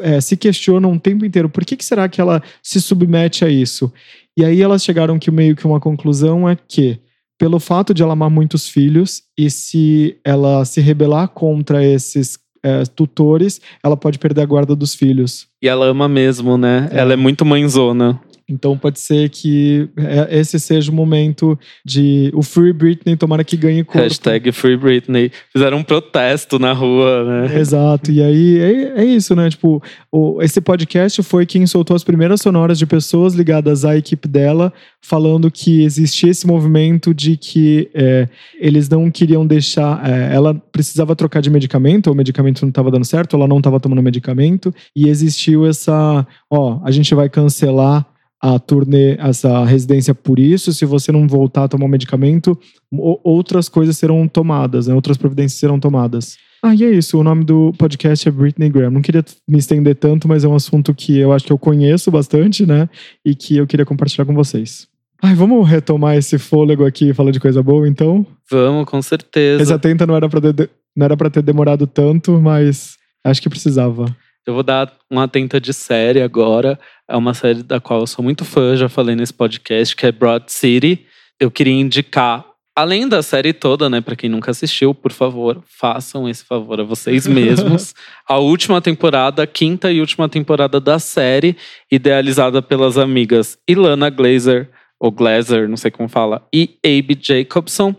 é, se questionam o tempo inteiro por que, que será que ela se submete a isso? E aí elas chegaram que meio que uma conclusão é que pelo fato de ela amar muitos filhos e se ela se rebelar contra esses é, tutores, ela pode perder a guarda dos filhos. E ela ama mesmo, né? É. Ela é muito mãezona. Então pode ser que é, esse seja o momento de o Free Britney tomara que ganhe corpo. Hashtag Free Britney. Fizeram um protesto na rua, né? Exato. E aí é, é isso, né? Tipo, o, esse podcast foi quem soltou as primeiras sonoras de pessoas ligadas à equipe dela, falando que existia esse movimento de que é, eles não queriam deixar. É, ela precisava trocar de medicamento, ou o medicamento não estava dando certo, ela não estava tomando medicamento, e existiu essa. Ó, a gente vai cancelar a turnê, essa residência por isso. Se você não voltar a tomar o medicamento, outras coisas serão tomadas, né? outras providências serão tomadas. Ah, e é isso. O nome do podcast é Britney Graham. Não queria me estender tanto, mas é um assunto que eu acho que eu conheço bastante, né? E que eu queria compartilhar com vocês. Ai, vamos retomar esse fôlego aqui e falar de coisa boa, então? Vamos, com certeza. Esse atenta não era pra ter, não era pra ter demorado tanto, mas acho que precisava. Eu vou dar uma atenta de série agora. É uma série da qual eu sou muito fã, já falei nesse podcast, que é Broad City. Eu queria indicar, além da série toda, né, para quem nunca assistiu, por favor, façam esse favor a vocês mesmos. a última temporada, a quinta e última temporada da série, idealizada pelas amigas Ilana Glazer, ou Glazer, não sei como fala, e Abe Jacobson.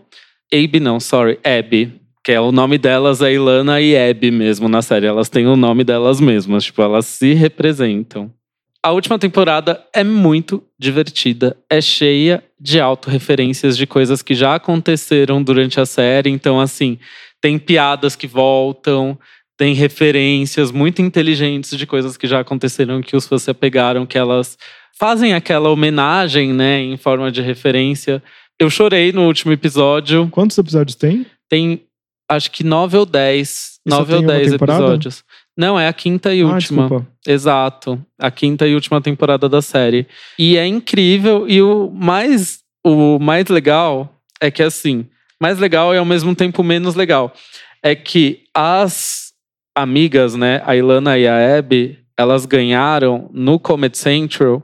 Abe não, sorry, Abby que é o nome delas é Ilana e Abby mesmo na série. Elas têm o nome delas mesmas, tipo, elas se representam. A última temporada é muito divertida, é cheia de autorreferências de coisas que já aconteceram durante a série. Então, assim, tem piadas que voltam, tem referências muito inteligentes de coisas que já aconteceram que os fãs se apegaram, que elas fazem aquela homenagem, né, em forma de referência. Eu chorei no último episódio. Quantos episódios tem? Tem acho que nove ou dez. nove ou dez episódios. Não, é a quinta e ah, última. Desculpa. Exato. A quinta e última temporada da série. E é incrível. E o mais, o mais legal é que, assim, mais legal e ao mesmo tempo menos legal. É que as amigas, né, a Ilana e a Abby, elas ganharam no Comedy Central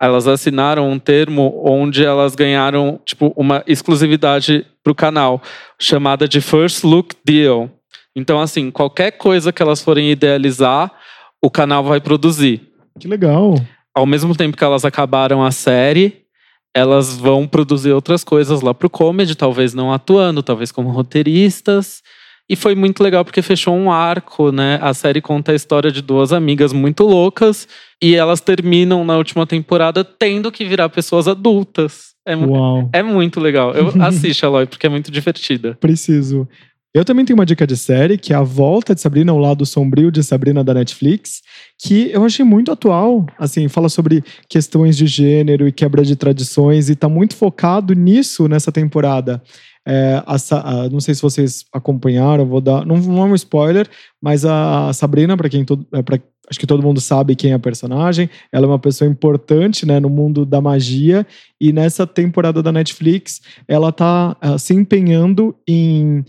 elas assinaram um termo onde elas ganharam tipo uma exclusividade para o canal, chamada de First Look Deal. Então, assim, qualquer coisa que elas forem idealizar, o canal vai produzir. Que legal. Ao mesmo tempo que elas acabaram a série, elas vão produzir outras coisas lá pro comedy, talvez não atuando, talvez como roteiristas. E foi muito legal porque fechou um arco, né? A série conta a história de duas amigas muito loucas e elas terminam na última temporada tendo que virar pessoas adultas. É, Uau. é muito legal. Eu assiste, Aloy, porque é muito divertida. Preciso. Eu também tenho uma dica de série, que é A Volta de Sabrina, o lado sombrio de Sabrina da Netflix, que eu achei muito atual. Assim, fala sobre questões de gênero e quebra de tradições e tá muito focado nisso nessa temporada. É, a, a, não sei se vocês acompanharam, vou dar. Não, não é um spoiler, mas a Sabrina, para quem todo, é, pra, acho que todo mundo sabe quem é a personagem, ela é uma pessoa importante né, no mundo da magia, e nessa temporada da Netflix, ela tá uh, se empenhando em.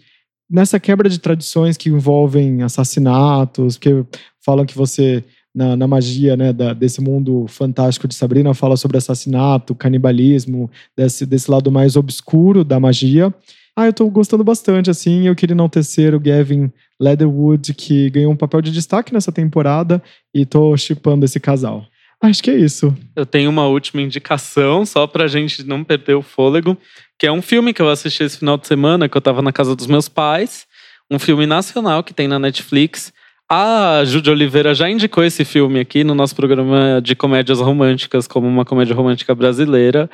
Nessa quebra de tradições que envolvem assassinatos, que falam que você na, na magia né, da, desse mundo fantástico de Sabrina, fala sobre assassinato, canibalismo, desse, desse lado mais obscuro da magia. Ah, eu tô gostando bastante, assim. Eu queria enaltecer o Gavin Leatherwood, que ganhou um papel de destaque nessa temporada, e tô chipando esse casal. Acho que é isso. Eu tenho uma última indicação, só pra gente não perder o fôlego, que é um filme que eu assisti esse final de semana, que eu tava na casa dos meus pais. Um filme nacional que tem na Netflix, a Júlia Oliveira já indicou esse filme aqui no nosso programa de comédias românticas como uma comédia romântica brasileira.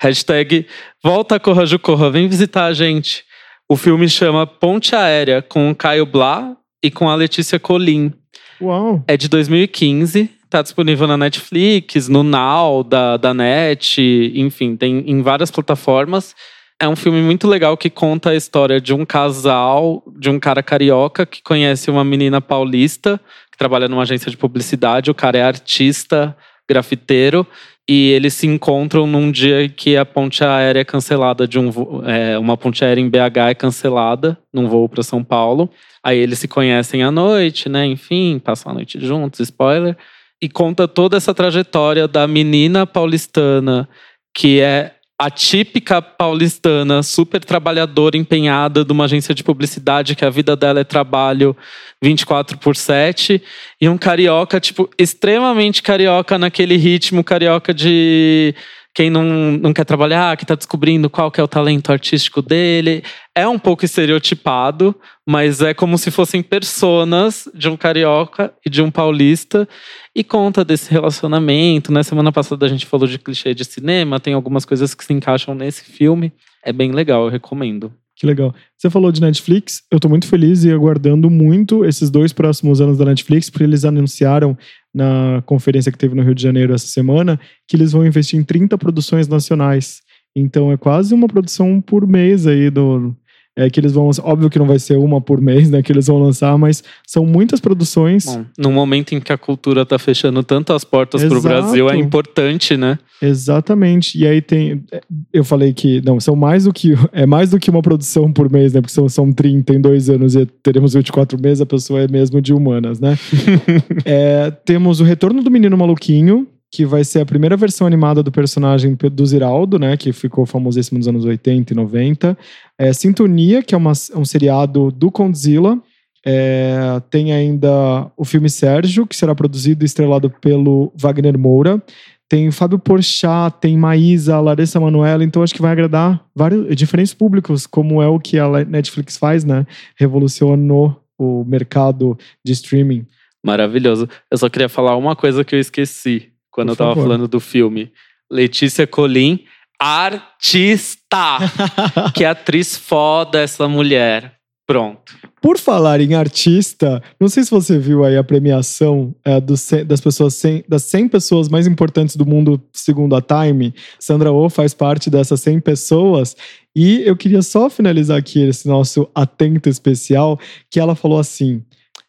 Hashtag Volta Corra Ju Corra, vem visitar a gente. O filme chama Ponte Aérea, com o Caio Blá e com a Letícia Colim. Uau! É de 2015, tá disponível na Netflix, no Now, da, da NET, enfim, tem em várias plataformas. É um filme muito legal que conta a história de um casal, de um cara carioca que conhece uma menina paulista que trabalha numa agência de publicidade. O cara é artista, grafiteiro, e eles se encontram num dia que a ponte aérea é cancelada de um é, uma ponte aérea em BH é cancelada num voo para São Paulo. Aí eles se conhecem à noite, né? Enfim, passam a noite juntos, spoiler. E conta toda essa trajetória da menina paulistana que é a típica paulistana, super trabalhadora, empenhada de uma agência de publicidade que a vida dela é trabalho 24 por 7, e um carioca, tipo, extremamente carioca naquele ritmo carioca de quem não, não quer trabalhar, que está descobrindo qual que é o talento artístico dele. É um pouco estereotipado, mas é como se fossem personas de um carioca e de um paulista e conta desse relacionamento. Né? Semana passada a gente falou de clichê de cinema, tem algumas coisas que se encaixam nesse filme. É bem legal, eu recomendo. Que legal. Você falou de Netflix, eu tô muito feliz e aguardando muito esses dois próximos anos da Netflix, porque eles anunciaram na conferência que teve no Rio de Janeiro essa semana que eles vão investir em 30 produções nacionais. Então é quase uma produção por mês aí do, é, que eles vão lançar. Óbvio que não vai ser uma por mês, né? Que eles vão lançar, mas são muitas produções. Bom, no momento em que a cultura tá fechando tanto as portas para o Brasil, é importante, né? Exatamente. E aí tem. Eu falei que. Não, são mais do que. É mais do que uma produção por mês, né? Porque são, são 30 em dois anos e teremos 24 meses, a pessoa é mesmo de humanas, né? é, temos o Retorno do Menino Maluquinho, que vai ser a primeira versão animada do personagem do Ziraldo, né, que ficou famosíssimo nos anos 80 e 90. É, Sintonia, que é uma, um seriado do Condzilla. É, tem ainda o filme Sérgio, que será produzido e estrelado pelo Wagner Moura. Tem Fábio Porchat, tem Maísa, Larissa Manoela, então acho que vai agradar vários diferentes públicos, como é o que a Netflix faz, né? Revolucionou o mercado de streaming. Maravilhoso. Eu só queria falar uma coisa que eu esqueci quando Por eu tava favor. falando do filme. Letícia Colim, artista! que atriz foda essa mulher. Pronto. Por falar em artista, não sei se você viu aí a premiação é, dos, das pessoas 100, das 100 pessoas mais importantes do mundo segundo a Time. Sandra Oh faz parte dessas 100 pessoas. E eu queria só finalizar aqui esse nosso atento especial, que ela falou assim,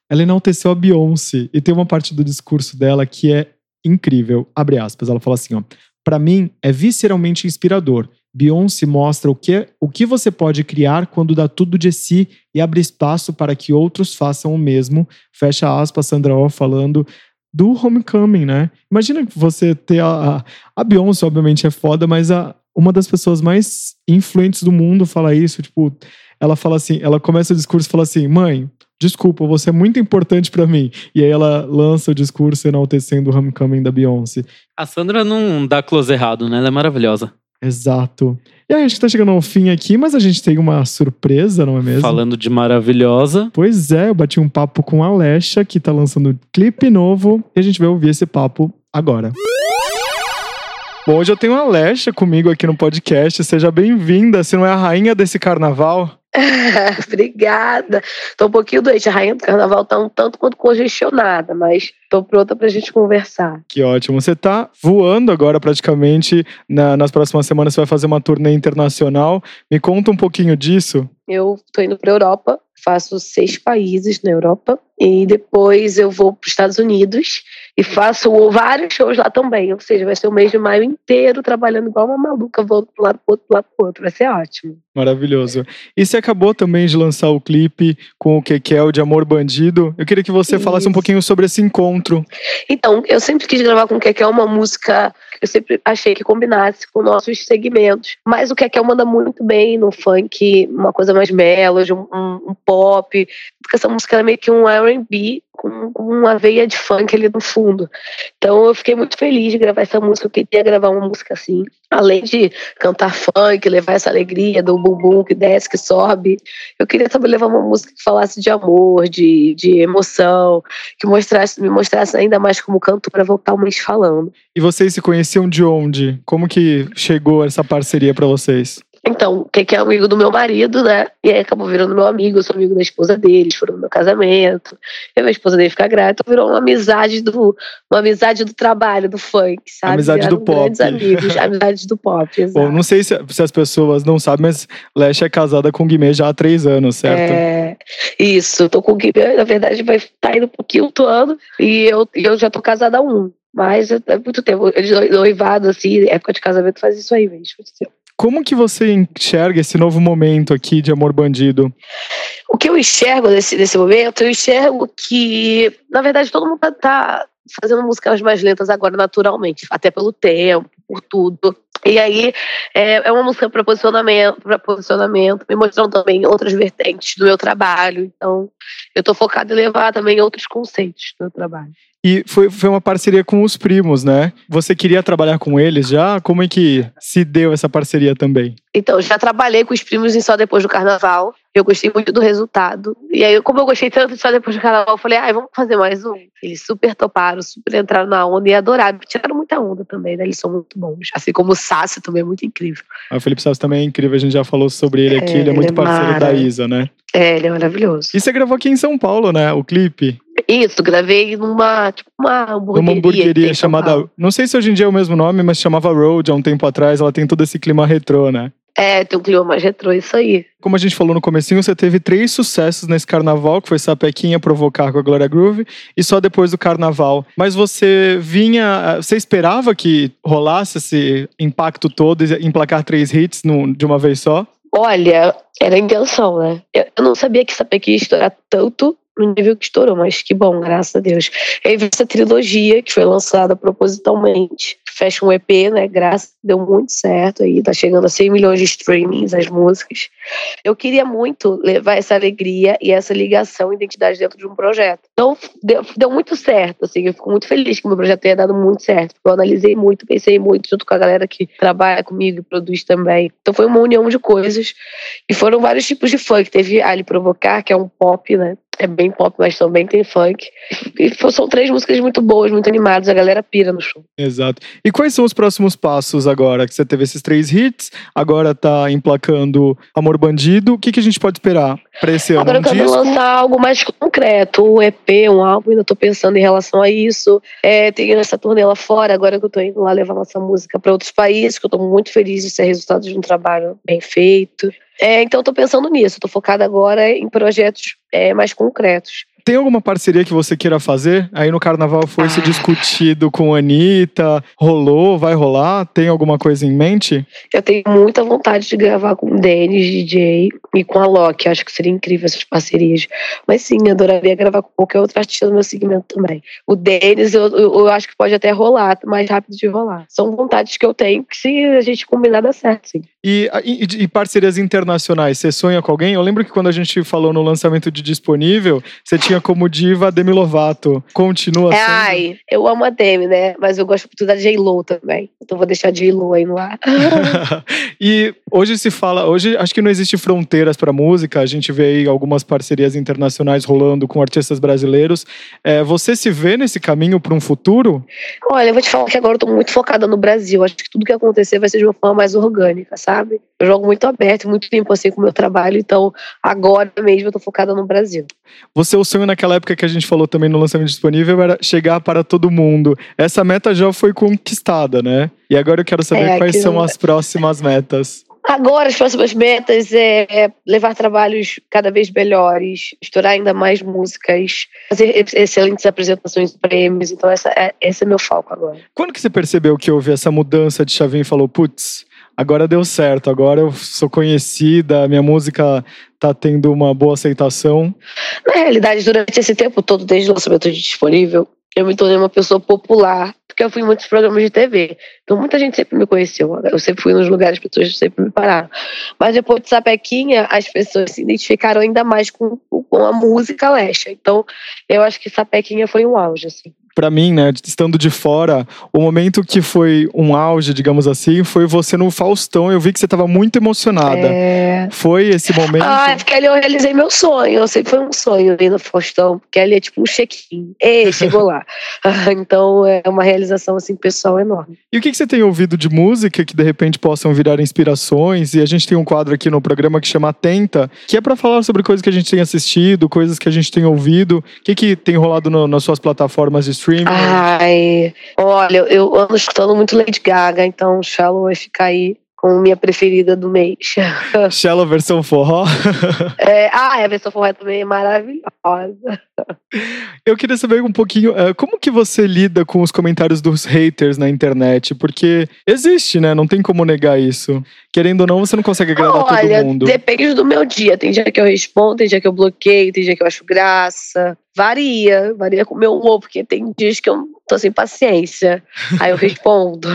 ela enalteceu a Beyoncé e tem uma parte do discurso dela que é incrível. Abre aspas, ela fala assim, ó. Para mim é visceralmente inspirador. Beyoncé mostra o que, o que você pode criar quando dá tudo de si e abre espaço para que outros façam o mesmo. Fecha aspas, Sandra Oh falando do Homecoming, né? Imagina você ter a, a Beyoncé, obviamente é foda, mas a, uma das pessoas mais influentes do mundo fala isso, tipo, ela fala assim, ela começa o discurso e fala assim, mãe, desculpa, você é muito importante para mim. E aí ela lança o discurso enaltecendo o Homecoming da Beyoncé. A Sandra não dá close errado, né? Ela é maravilhosa. Exato. E aí, a gente tá chegando ao fim aqui, mas a gente tem uma surpresa, não é mesmo? Falando de maravilhosa. Pois é, eu bati um papo com a Alexa, que tá lançando um clipe novo, e a gente vai ouvir esse papo agora. Bom, hoje eu tenho a Alexa comigo aqui no podcast. Seja bem-vinda. Você não é a rainha desse carnaval? Obrigada. Tô um pouquinho doente. A rainha do carnaval tá um tanto quanto congestionada, mas tô pronta pra gente conversar. Que ótimo. Você tá voando agora praticamente. Na, nas próximas semanas você vai fazer uma turnê internacional. Me conta um pouquinho disso. Eu tô indo pra Europa, faço seis países na Europa. E depois eu vou para os Estados Unidos e faço vários shows lá também. Ou seja, vai ser o mês de maio inteiro trabalhando igual uma maluca, vou para um lado para outro, lado para outro. Vai ser ótimo. Maravilhoso. E você acabou também de lançar o clipe com o Kekel de Amor Bandido. Eu queria que você Isso. falasse um pouquinho sobre esse encontro. Então, eu sempre quis gravar com o Kekel uma música eu sempre achei que combinasse com nossos segmentos. Mas o Kekel manda muito bem no funk, uma coisa mais melody, um, um, um pop. Porque essa música é meio que um R&B com uma veia de funk ali no fundo. Então eu fiquei muito feliz de gravar essa música. Eu queria gravar uma música assim. Além de cantar funk, levar essa alegria do bumbum que desce, que sobe. Eu queria também levar uma música que falasse de amor, de, de emoção, que mostrasse, me mostrasse ainda mais como cantora vocalmente falando. E vocês se conheciam de onde? Como que chegou essa parceria para vocês? Então, o que é amigo do meu marido, né? E aí acabou virando meu amigo, eu sou amigo da esposa dele, foram no meu casamento. E a esposa dele fica grata, então virou uma amizade do uma amizade do trabalho, do funk, sabe? Amizade do pop. Amigos, amizade do pop, exato. Bom, não sei se, se, as pessoas não sabem, mas Lesha é casada com o Guimê já há três anos, certo? É, isso, tô com o Guimê, na verdade vai estar tá indo pro quinto ano e eu, eu já tô casada há um. Mas é muito tempo, noivado, assim, época de casamento faz isso aí mesmo. Como que você enxerga esse novo momento aqui de Amor Bandido? O que eu enxergo nesse, nesse momento, eu enxergo que, na verdade, todo mundo tá fazendo músicas mais lentas agora naturalmente, até pelo tempo, por tudo. E aí é, é uma música para posicionamento, para posicionamento, me mostrando também outras vertentes do meu trabalho. Então, eu estou focada em levar também outros conceitos do meu trabalho. E foi, foi uma parceria com os primos, né? Você queria trabalhar com eles já? Como é que se deu essa parceria também? Então, já trabalhei com os primos em Só Depois do Carnaval. Eu gostei muito do resultado. E aí, como eu gostei tanto de Só Depois do Carnaval, eu falei, ai, ah, vamos fazer mais um. Eles super toparam, super entraram na onda e adoraram. Tiraram muita onda também, né? Eles são muito bons. Assim como o Sassi também é muito incrível. Ah, o Felipe Sassi também é incrível, a gente já falou sobre ele aqui. É, ele é muito ele é parceiro da Isa, né? É, ele é maravilhoso. E você gravou aqui em São Paulo, né? O clipe. Isso, gravei numa, tipo, uma hamburgueria. Uma hamburgueria chamada. Não sei se hoje em dia é o mesmo nome, mas chamava Road há um tempo atrás. Ela tem todo esse clima retrô, né? É, tem um clima mais retrô, isso aí. Como a gente falou no comecinho, você teve três sucessos nesse carnaval, que foi Sapequinha, Provocar com a Glória Groove, e só depois do carnaval. Mas você vinha, você esperava que rolasse esse impacto todo e emplacar três hits no, de uma vez só? Olha, era a intenção, né? Eu não sabia que Sapequinha ia estourar tanto no nível que estourou, mas que bom, graças a Deus. Aí veio essa trilogia que foi lançada propositalmente, fecha um EP, né? Graças, deu muito certo aí, tá chegando a 100 milhões de streamings as músicas. Eu queria muito levar essa alegria e essa ligação, identidade dentro de um projeto. Então, deu, deu muito certo, assim, eu fico muito feliz que meu projeto tenha dado muito certo. Eu analisei muito, pensei muito, junto com a galera que trabalha comigo e produz também. Então, foi uma união de coisas e foram vários tipos de funk. Teve Ali Provocar, que é um pop, né? É bem pop, mas também tem funk. E são três músicas muito boas, muito animadas, a galera pira no show. Exato. E quais são os próximos passos agora? Que você teve esses três hits, agora tá emplacando Amor Bandido. O que, que a gente pode esperar para esse ano? Agora um eu quero disco? lançar algo mais concreto, um EP, um álbum, ainda tô pensando em relação a isso. É, tenho essa turnê lá fora, agora que eu tô indo lá levar nossa música para outros países, que eu tô muito feliz de ser resultado de um trabalho bem feito. É, então, estou pensando nisso. Estou focada agora em projetos é, mais concretos. Tem alguma parceria que você queira fazer? Aí no carnaval foi ah. se discutido com a Anitta, rolou, vai rolar? Tem alguma coisa em mente? Eu tenho muita vontade de gravar com o Denis, DJ, e com a Loki. Acho que seria incrível essas parcerias. Mas sim, eu adoraria gravar com qualquer outro artista do meu segmento também. O Denis, eu, eu, eu, acho que pode até rolar, mais rápido de rolar. São vontades que eu tenho que se a gente combinar dá certo, sim. E, e, e parcerias internacionais, você sonha com alguém? Eu lembro que quando a gente falou no lançamento de Disponível, você tinha como diva a Demi Lovato. Continua sendo? Ai, eu amo a Demi, né? Mas eu gosto muito da J-Lo também. Então vou deixar a J-Lo aí no ar. e hoje se fala, hoje acho que não existe fronteiras para música. A gente vê aí algumas parcerias internacionais rolando com artistas brasileiros. É, você se vê nesse caminho para um futuro? Olha, eu vou te falar que agora eu tô muito focada no Brasil. Acho que tudo que acontecer vai ser de uma forma mais orgânica, sabe? Eu jogo muito aberto, muito tempo assim com o meu trabalho. Então agora mesmo eu tô focada no Brasil. Você, o sonho naquela época que a gente falou também no lançamento disponível era chegar para todo mundo. Essa meta já foi conquistada, né? E agora eu quero saber é, quais são as próximas metas. Agora, as próximas metas é, é levar trabalhos cada vez melhores, estourar ainda mais músicas, fazer excelentes apresentações de prêmios. Então, essa é, esse é meu foco agora. Quando que você percebeu que houve essa mudança de chavinha e falou, putz, agora deu certo, agora eu sou conhecida, minha música tá tendo uma boa aceitação? Na realidade, durante esse tempo todo, desde o lançamento de disponível, eu me tornei uma pessoa popular, porque eu fui em muitos programas de TV. Então muita gente sempre me conheceu. Eu sempre fui nos lugares, as pessoas sempre me pararam. Mas depois de Sapequinha, as pessoas se identificaram ainda mais com, com a música Lesha. Então eu acho que Sapequinha foi um auge, assim. Para mim, né, estando de fora, o momento que foi um auge, digamos assim, foi você no Faustão. Eu vi que você estava muito emocionada. É... Foi esse momento? Ah, porque ali eu realizei meu sonho. Eu sempre foi um sonho ir no Faustão, porque ali é tipo um check-in. Ei, chegou lá. então é uma realização assim pessoal enorme. E o que, que você tem ouvido de música que de repente possam virar inspirações? E a gente tem um quadro aqui no programa que chama Atenta, que é para falar sobre coisas que a gente tem assistido, coisas que a gente tem ouvido. O que, que tem rolado no, nas suas plataformas de streaming? Ai, olha, eu ando escutando muito Lady Gaga, então Shallow vai ficar aí como minha preferida do mês. Shallow versão forró? É, ah, a versão forró também é maravilhosa. Eu queria saber um pouquinho, uh, como que você lida com os comentários dos haters na internet? Porque existe, né? Não tem como negar isso. Querendo ou não, você não consegue agradar Olha, todo mundo. depende do meu dia. Tem dia que eu respondo, tem dia que eu bloqueio, tem dia que eu acho graça. Varia, varia com o meu humor, porque tem dias que eu tô sem paciência. Aí eu respondo.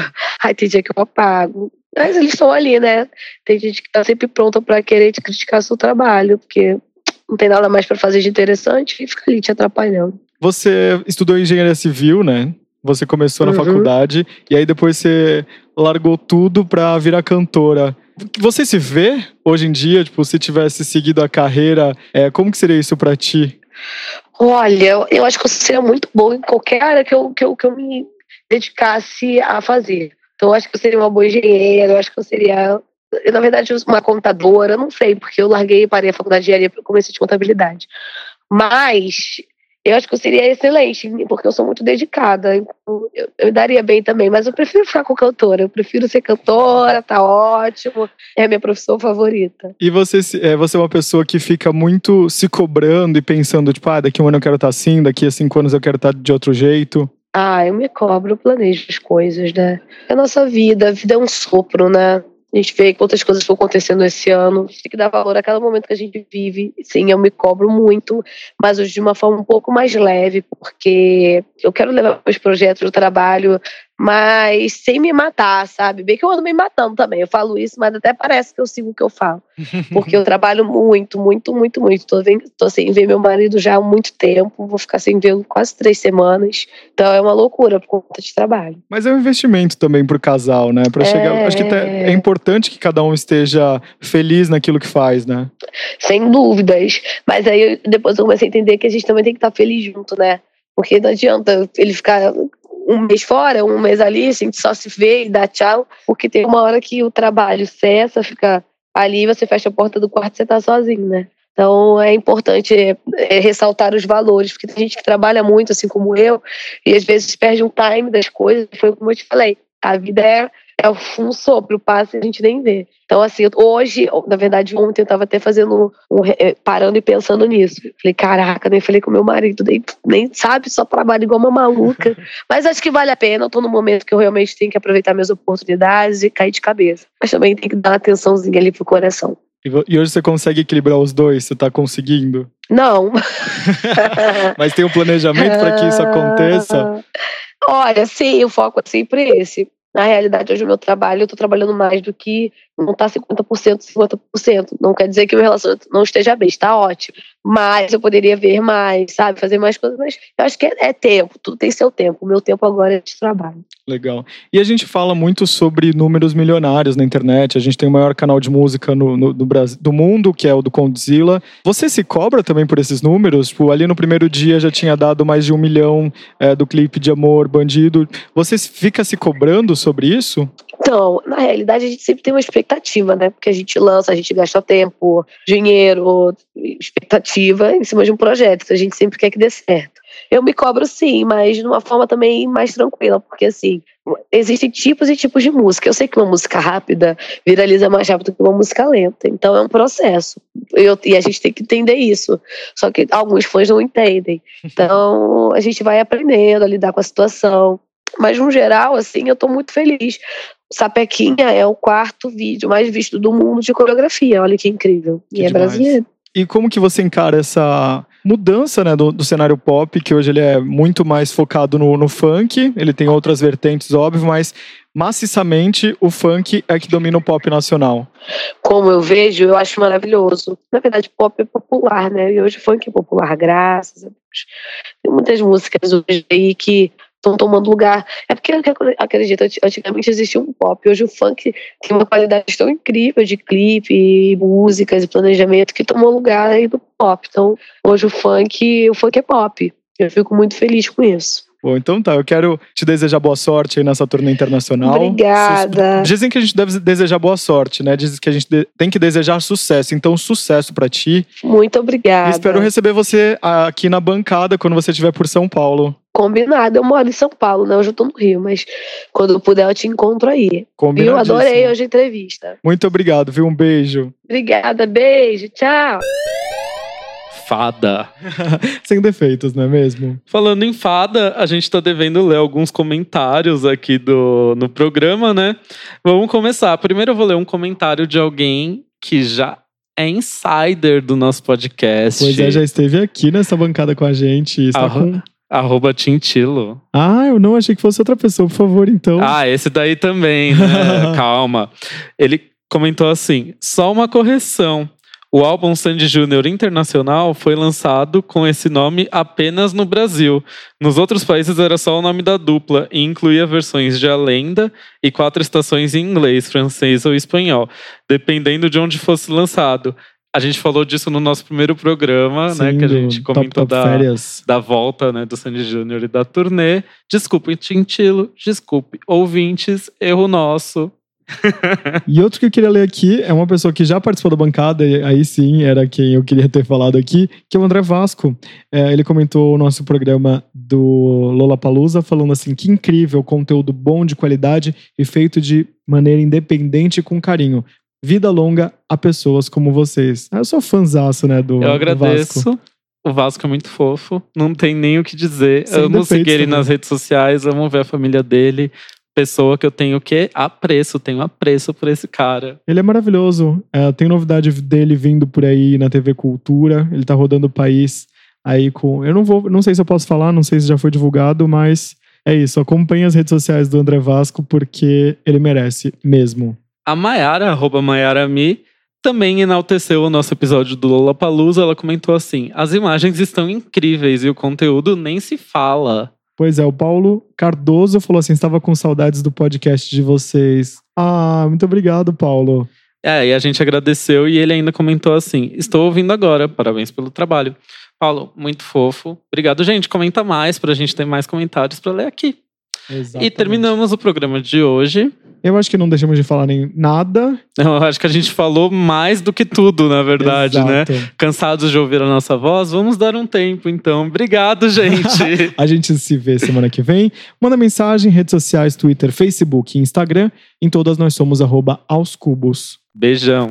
Aí tem dia que eu apago. Mas eles estão ali, né? Tem gente que tá sempre pronta para querer te criticar seu trabalho, porque não tem nada mais para fazer de interessante e fica ali te atrapalhando. Você estudou engenharia civil, né? Você começou na Uhum. faculdade e aí depois você largou tudo pra virar cantora. Você se vê hoje em dia, tipo, se tivesse seguido a carreira, é, como que seria isso pra ti? Olha, eu, eu acho que eu seria muito boa em qualquer área que eu, que, eu, que eu me dedicasse a fazer. Então, eu acho que eu seria uma boa engenheira, eu acho que eu seria, eu, na verdade, uma contadora, não sei, porque eu larguei e parei a faculdade de engenharia para comecei de contabilidade. Mas eu acho que eu seria excelente, porque eu sou muito dedicada. então Eu, eu daria bem também, mas eu prefiro ficar com cantora. Eu prefiro ser cantora, tá ótimo. É a minha profissão favorita. E você, é, você é uma pessoa que fica muito se cobrando e pensando, tipo, ah, daqui um ano eu quero estar assim, daqui a cinco anos eu quero estar de outro jeito. Ah, eu me cobro, planejo as coisas, né? É a nossa vida, a vida é um sopro, né? A gente vê quantas coisas estão acontecendo esse ano. Tem que dar valor a cada momento que a gente vive. Sim, eu me cobro muito, mas hoje de uma forma um pouco mais leve, porque eu quero levar meus projetos do trabalho, mas sem me matar, sabe? Bem que eu ando me matando também. Eu falo isso, mas até parece que eu sigo o que eu falo. Porque eu trabalho muito, muito, muito, muito. Tô, vendo, tô sem ver meu marido já há muito tempo. Vou ficar sem vê-lo quase três semanas. Então é uma loucura por conta de trabalho. Mas é um investimento também pro casal, né? Pra chegar. Acho que é importante que cada um esteja feliz naquilo que faz, né? Sem dúvidas. Mas aí depois eu comecei a entender que a gente também tem que estar feliz junto, né? Porque não adianta ele ficar um mês fora, um mês ali, a gente só se vê e dá tchau, porque tem uma hora que o trabalho cessa, fica ali, você fecha a porta do quarto e você tá sozinho, né? Então é importante é, é, ressaltar os valores, porque tem gente que trabalha muito, assim como eu, e às vezes perde um time das coisas, foi como eu te falei, a vida é, é um sopro, passa e a gente nem vê. Então, assim, hoje, na verdade, ontem eu tava até fazendo, um, eh, parando e pensando nisso. Falei, caraca, nem falei com meu marido, nem, nem sabe, só trabalho igual uma maluca. Mas acho que vale a pena, eu tô num momento que eu realmente tenho que aproveitar minhas oportunidades e cair de cabeça. Mas também tem que dar uma atençãozinha ali pro coração. E, e hoje você consegue equilibrar os dois? Você tá conseguindo? Não. Mas tem um planejamento para que isso aconteça? Olha, sim, o foco é sempre esse. Na realidade, hoje o meu trabalho, eu tô trabalhando mais do que não tá 50%, 50%. Não quer dizer que o meu relacionamento não esteja bem, está ótimo. Mas eu poderia ver mais, sabe? Fazer mais coisas, mas eu acho que é, é tempo, tudo tem seu tempo. O meu tempo agora é de trabalho. Legal. E a gente fala muito sobre números milionários na internet. A gente tem o maior canal de música no, no- do, Brasil, do mundo, que é o do Condzilla. Você se cobra também por esses números? Tipo, ali no primeiro dia já tinha dado mais de um milhão é, do clipe de Amor Bandido. Você fica se cobrando sobre isso? Então, na realidade, a gente sempre tem uma expectativa, né? Porque a gente lança, a gente gasta tempo, dinheiro, expectativa em cima de um projeto. A gente sempre quer que dê certo. Eu me cobro sim, mas de uma forma também mais tranquila, porque assim, existem tipos e tipos de música. Eu sei que uma música rápida viraliza mais rápido que uma música lenta. Então é um processo. Eu- e a gente tem que entender isso. Só que alguns fãs não entendem. Então a gente vai aprendendo a lidar com a situação. Mas no geral, assim, eu tô muito feliz. Sapequinha é o quarto vídeo mais visto do mundo de coreografia. Olha que incrível. Que e é demais. brasileiro. E como que você encara essa mudança né, do, do cenário pop, que hoje ele é muito mais focado no, no funk, ele tem outras vertentes, óbvio, mas maciçamente o funk é que domina o pop nacional. Como eu vejo, eu acho maravilhoso. Na verdade, pop é popular, né? E hoje funk é popular, graças a Deus. Tem muitas músicas hoje aí que estão tomando lugar. É porque eu acredito, antigamente existia um pop, hoje o funk tem uma qualidade tão incrível de clipe, músicas e planejamento que tomou lugar aí do pop. Então, hoje o funk, o funk é pop. Eu fico muito feliz com isso. Bom, então tá. Eu quero te desejar boa sorte aí nessa turnê internacional. Obrigada. Dizem que a gente deve desejar boa sorte, né? Dizem que a gente tem que desejar sucesso. Então, sucesso para ti. Muito obrigada. E espero receber você aqui na bancada quando você estiver por São Paulo. Combinado. Eu moro em São Paulo, né? Hoje eu tô no Rio, mas quando eu puder eu te encontro aí. Viu? Adorei hoje a entrevista. Muito obrigado, viu? Um beijo. Obrigada, beijo. Tchau fada. Sem defeitos, não é mesmo? Falando em fada, a gente tá devendo ler alguns comentários aqui do, no programa, né? Vamos começar. Primeiro eu vou ler um comentário de alguém que já é insider do nosso podcast. Pois é, já esteve aqui nessa bancada com a gente. Está Arro com... Arroba Tintilo. Ah, eu não achei que fosse outra pessoa, por favor, então. Ah, esse daí também, né? Calma. Ele comentou assim: só uma correção. O álbum Sandy Júnior Internacional foi lançado com esse nome apenas no Brasil. Nos outros países era só o nome da dupla e incluía versões de A Lenda e quatro estações em inglês, francês ou espanhol, dependendo de onde fosse lançado. A gente falou disso no nosso primeiro programa, Sim, né? Que a gente comentou top, top da, da volta né, do Sandy Júnior e da turnê. Desculpe, Tintilo, desculpe, ouvintes, erro nosso. e outro que eu queria ler aqui é uma pessoa que já participou da bancada, e aí sim era quem eu queria ter falado aqui, que é o André Vasco. É, ele comentou o nosso programa do Lola Palusa, falando assim: que incrível, conteúdo bom, de qualidade e feito de maneira independente e com carinho. Vida longa a pessoas como vocês. Eu sou fãzaço, né, do Eu agradeço. Do Vasco. O Vasco é muito fofo, não tem nem o que dizer. Sem amo seguir ele nas redes sociais, amo ver a família dele pessoa que eu tenho que apreço, tenho apreço por esse cara. Ele é maravilhoso. É, tem novidade dele vindo por aí na TV Cultura. Ele tá rodando o país aí com. Eu não vou, não sei se eu posso falar, não sei se já foi divulgado, mas é isso. Acompanhe as redes sociais do André Vasco porque ele merece mesmo. A Mayara, arroba Mayara Mi, também enalteceu o nosso episódio do Lola Palusa. Ela comentou assim: as imagens estão incríveis e o conteúdo nem se fala. Pois é, o Paulo Cardoso falou assim: estava com saudades do podcast de vocês. Ah, muito obrigado, Paulo. É, e a gente agradeceu e ele ainda comentou assim: Estou ouvindo agora, parabéns pelo trabalho. Paulo, muito fofo. Obrigado, gente. Comenta mais para a gente ter mais comentários para ler aqui. Exatamente. E terminamos o programa de hoje. Eu acho que não deixamos de falar nem nada. Eu acho que a gente falou mais do que tudo, na verdade, né? Exato. né? Cansados de ouvir a nossa voz, vamos dar um tempo, então. Obrigado, gente. a gente se vê semana que vem. Manda mensagem, redes sociais, Twitter, Facebook e Instagram. Em todas nós somos arroba aos cubos. Beijão.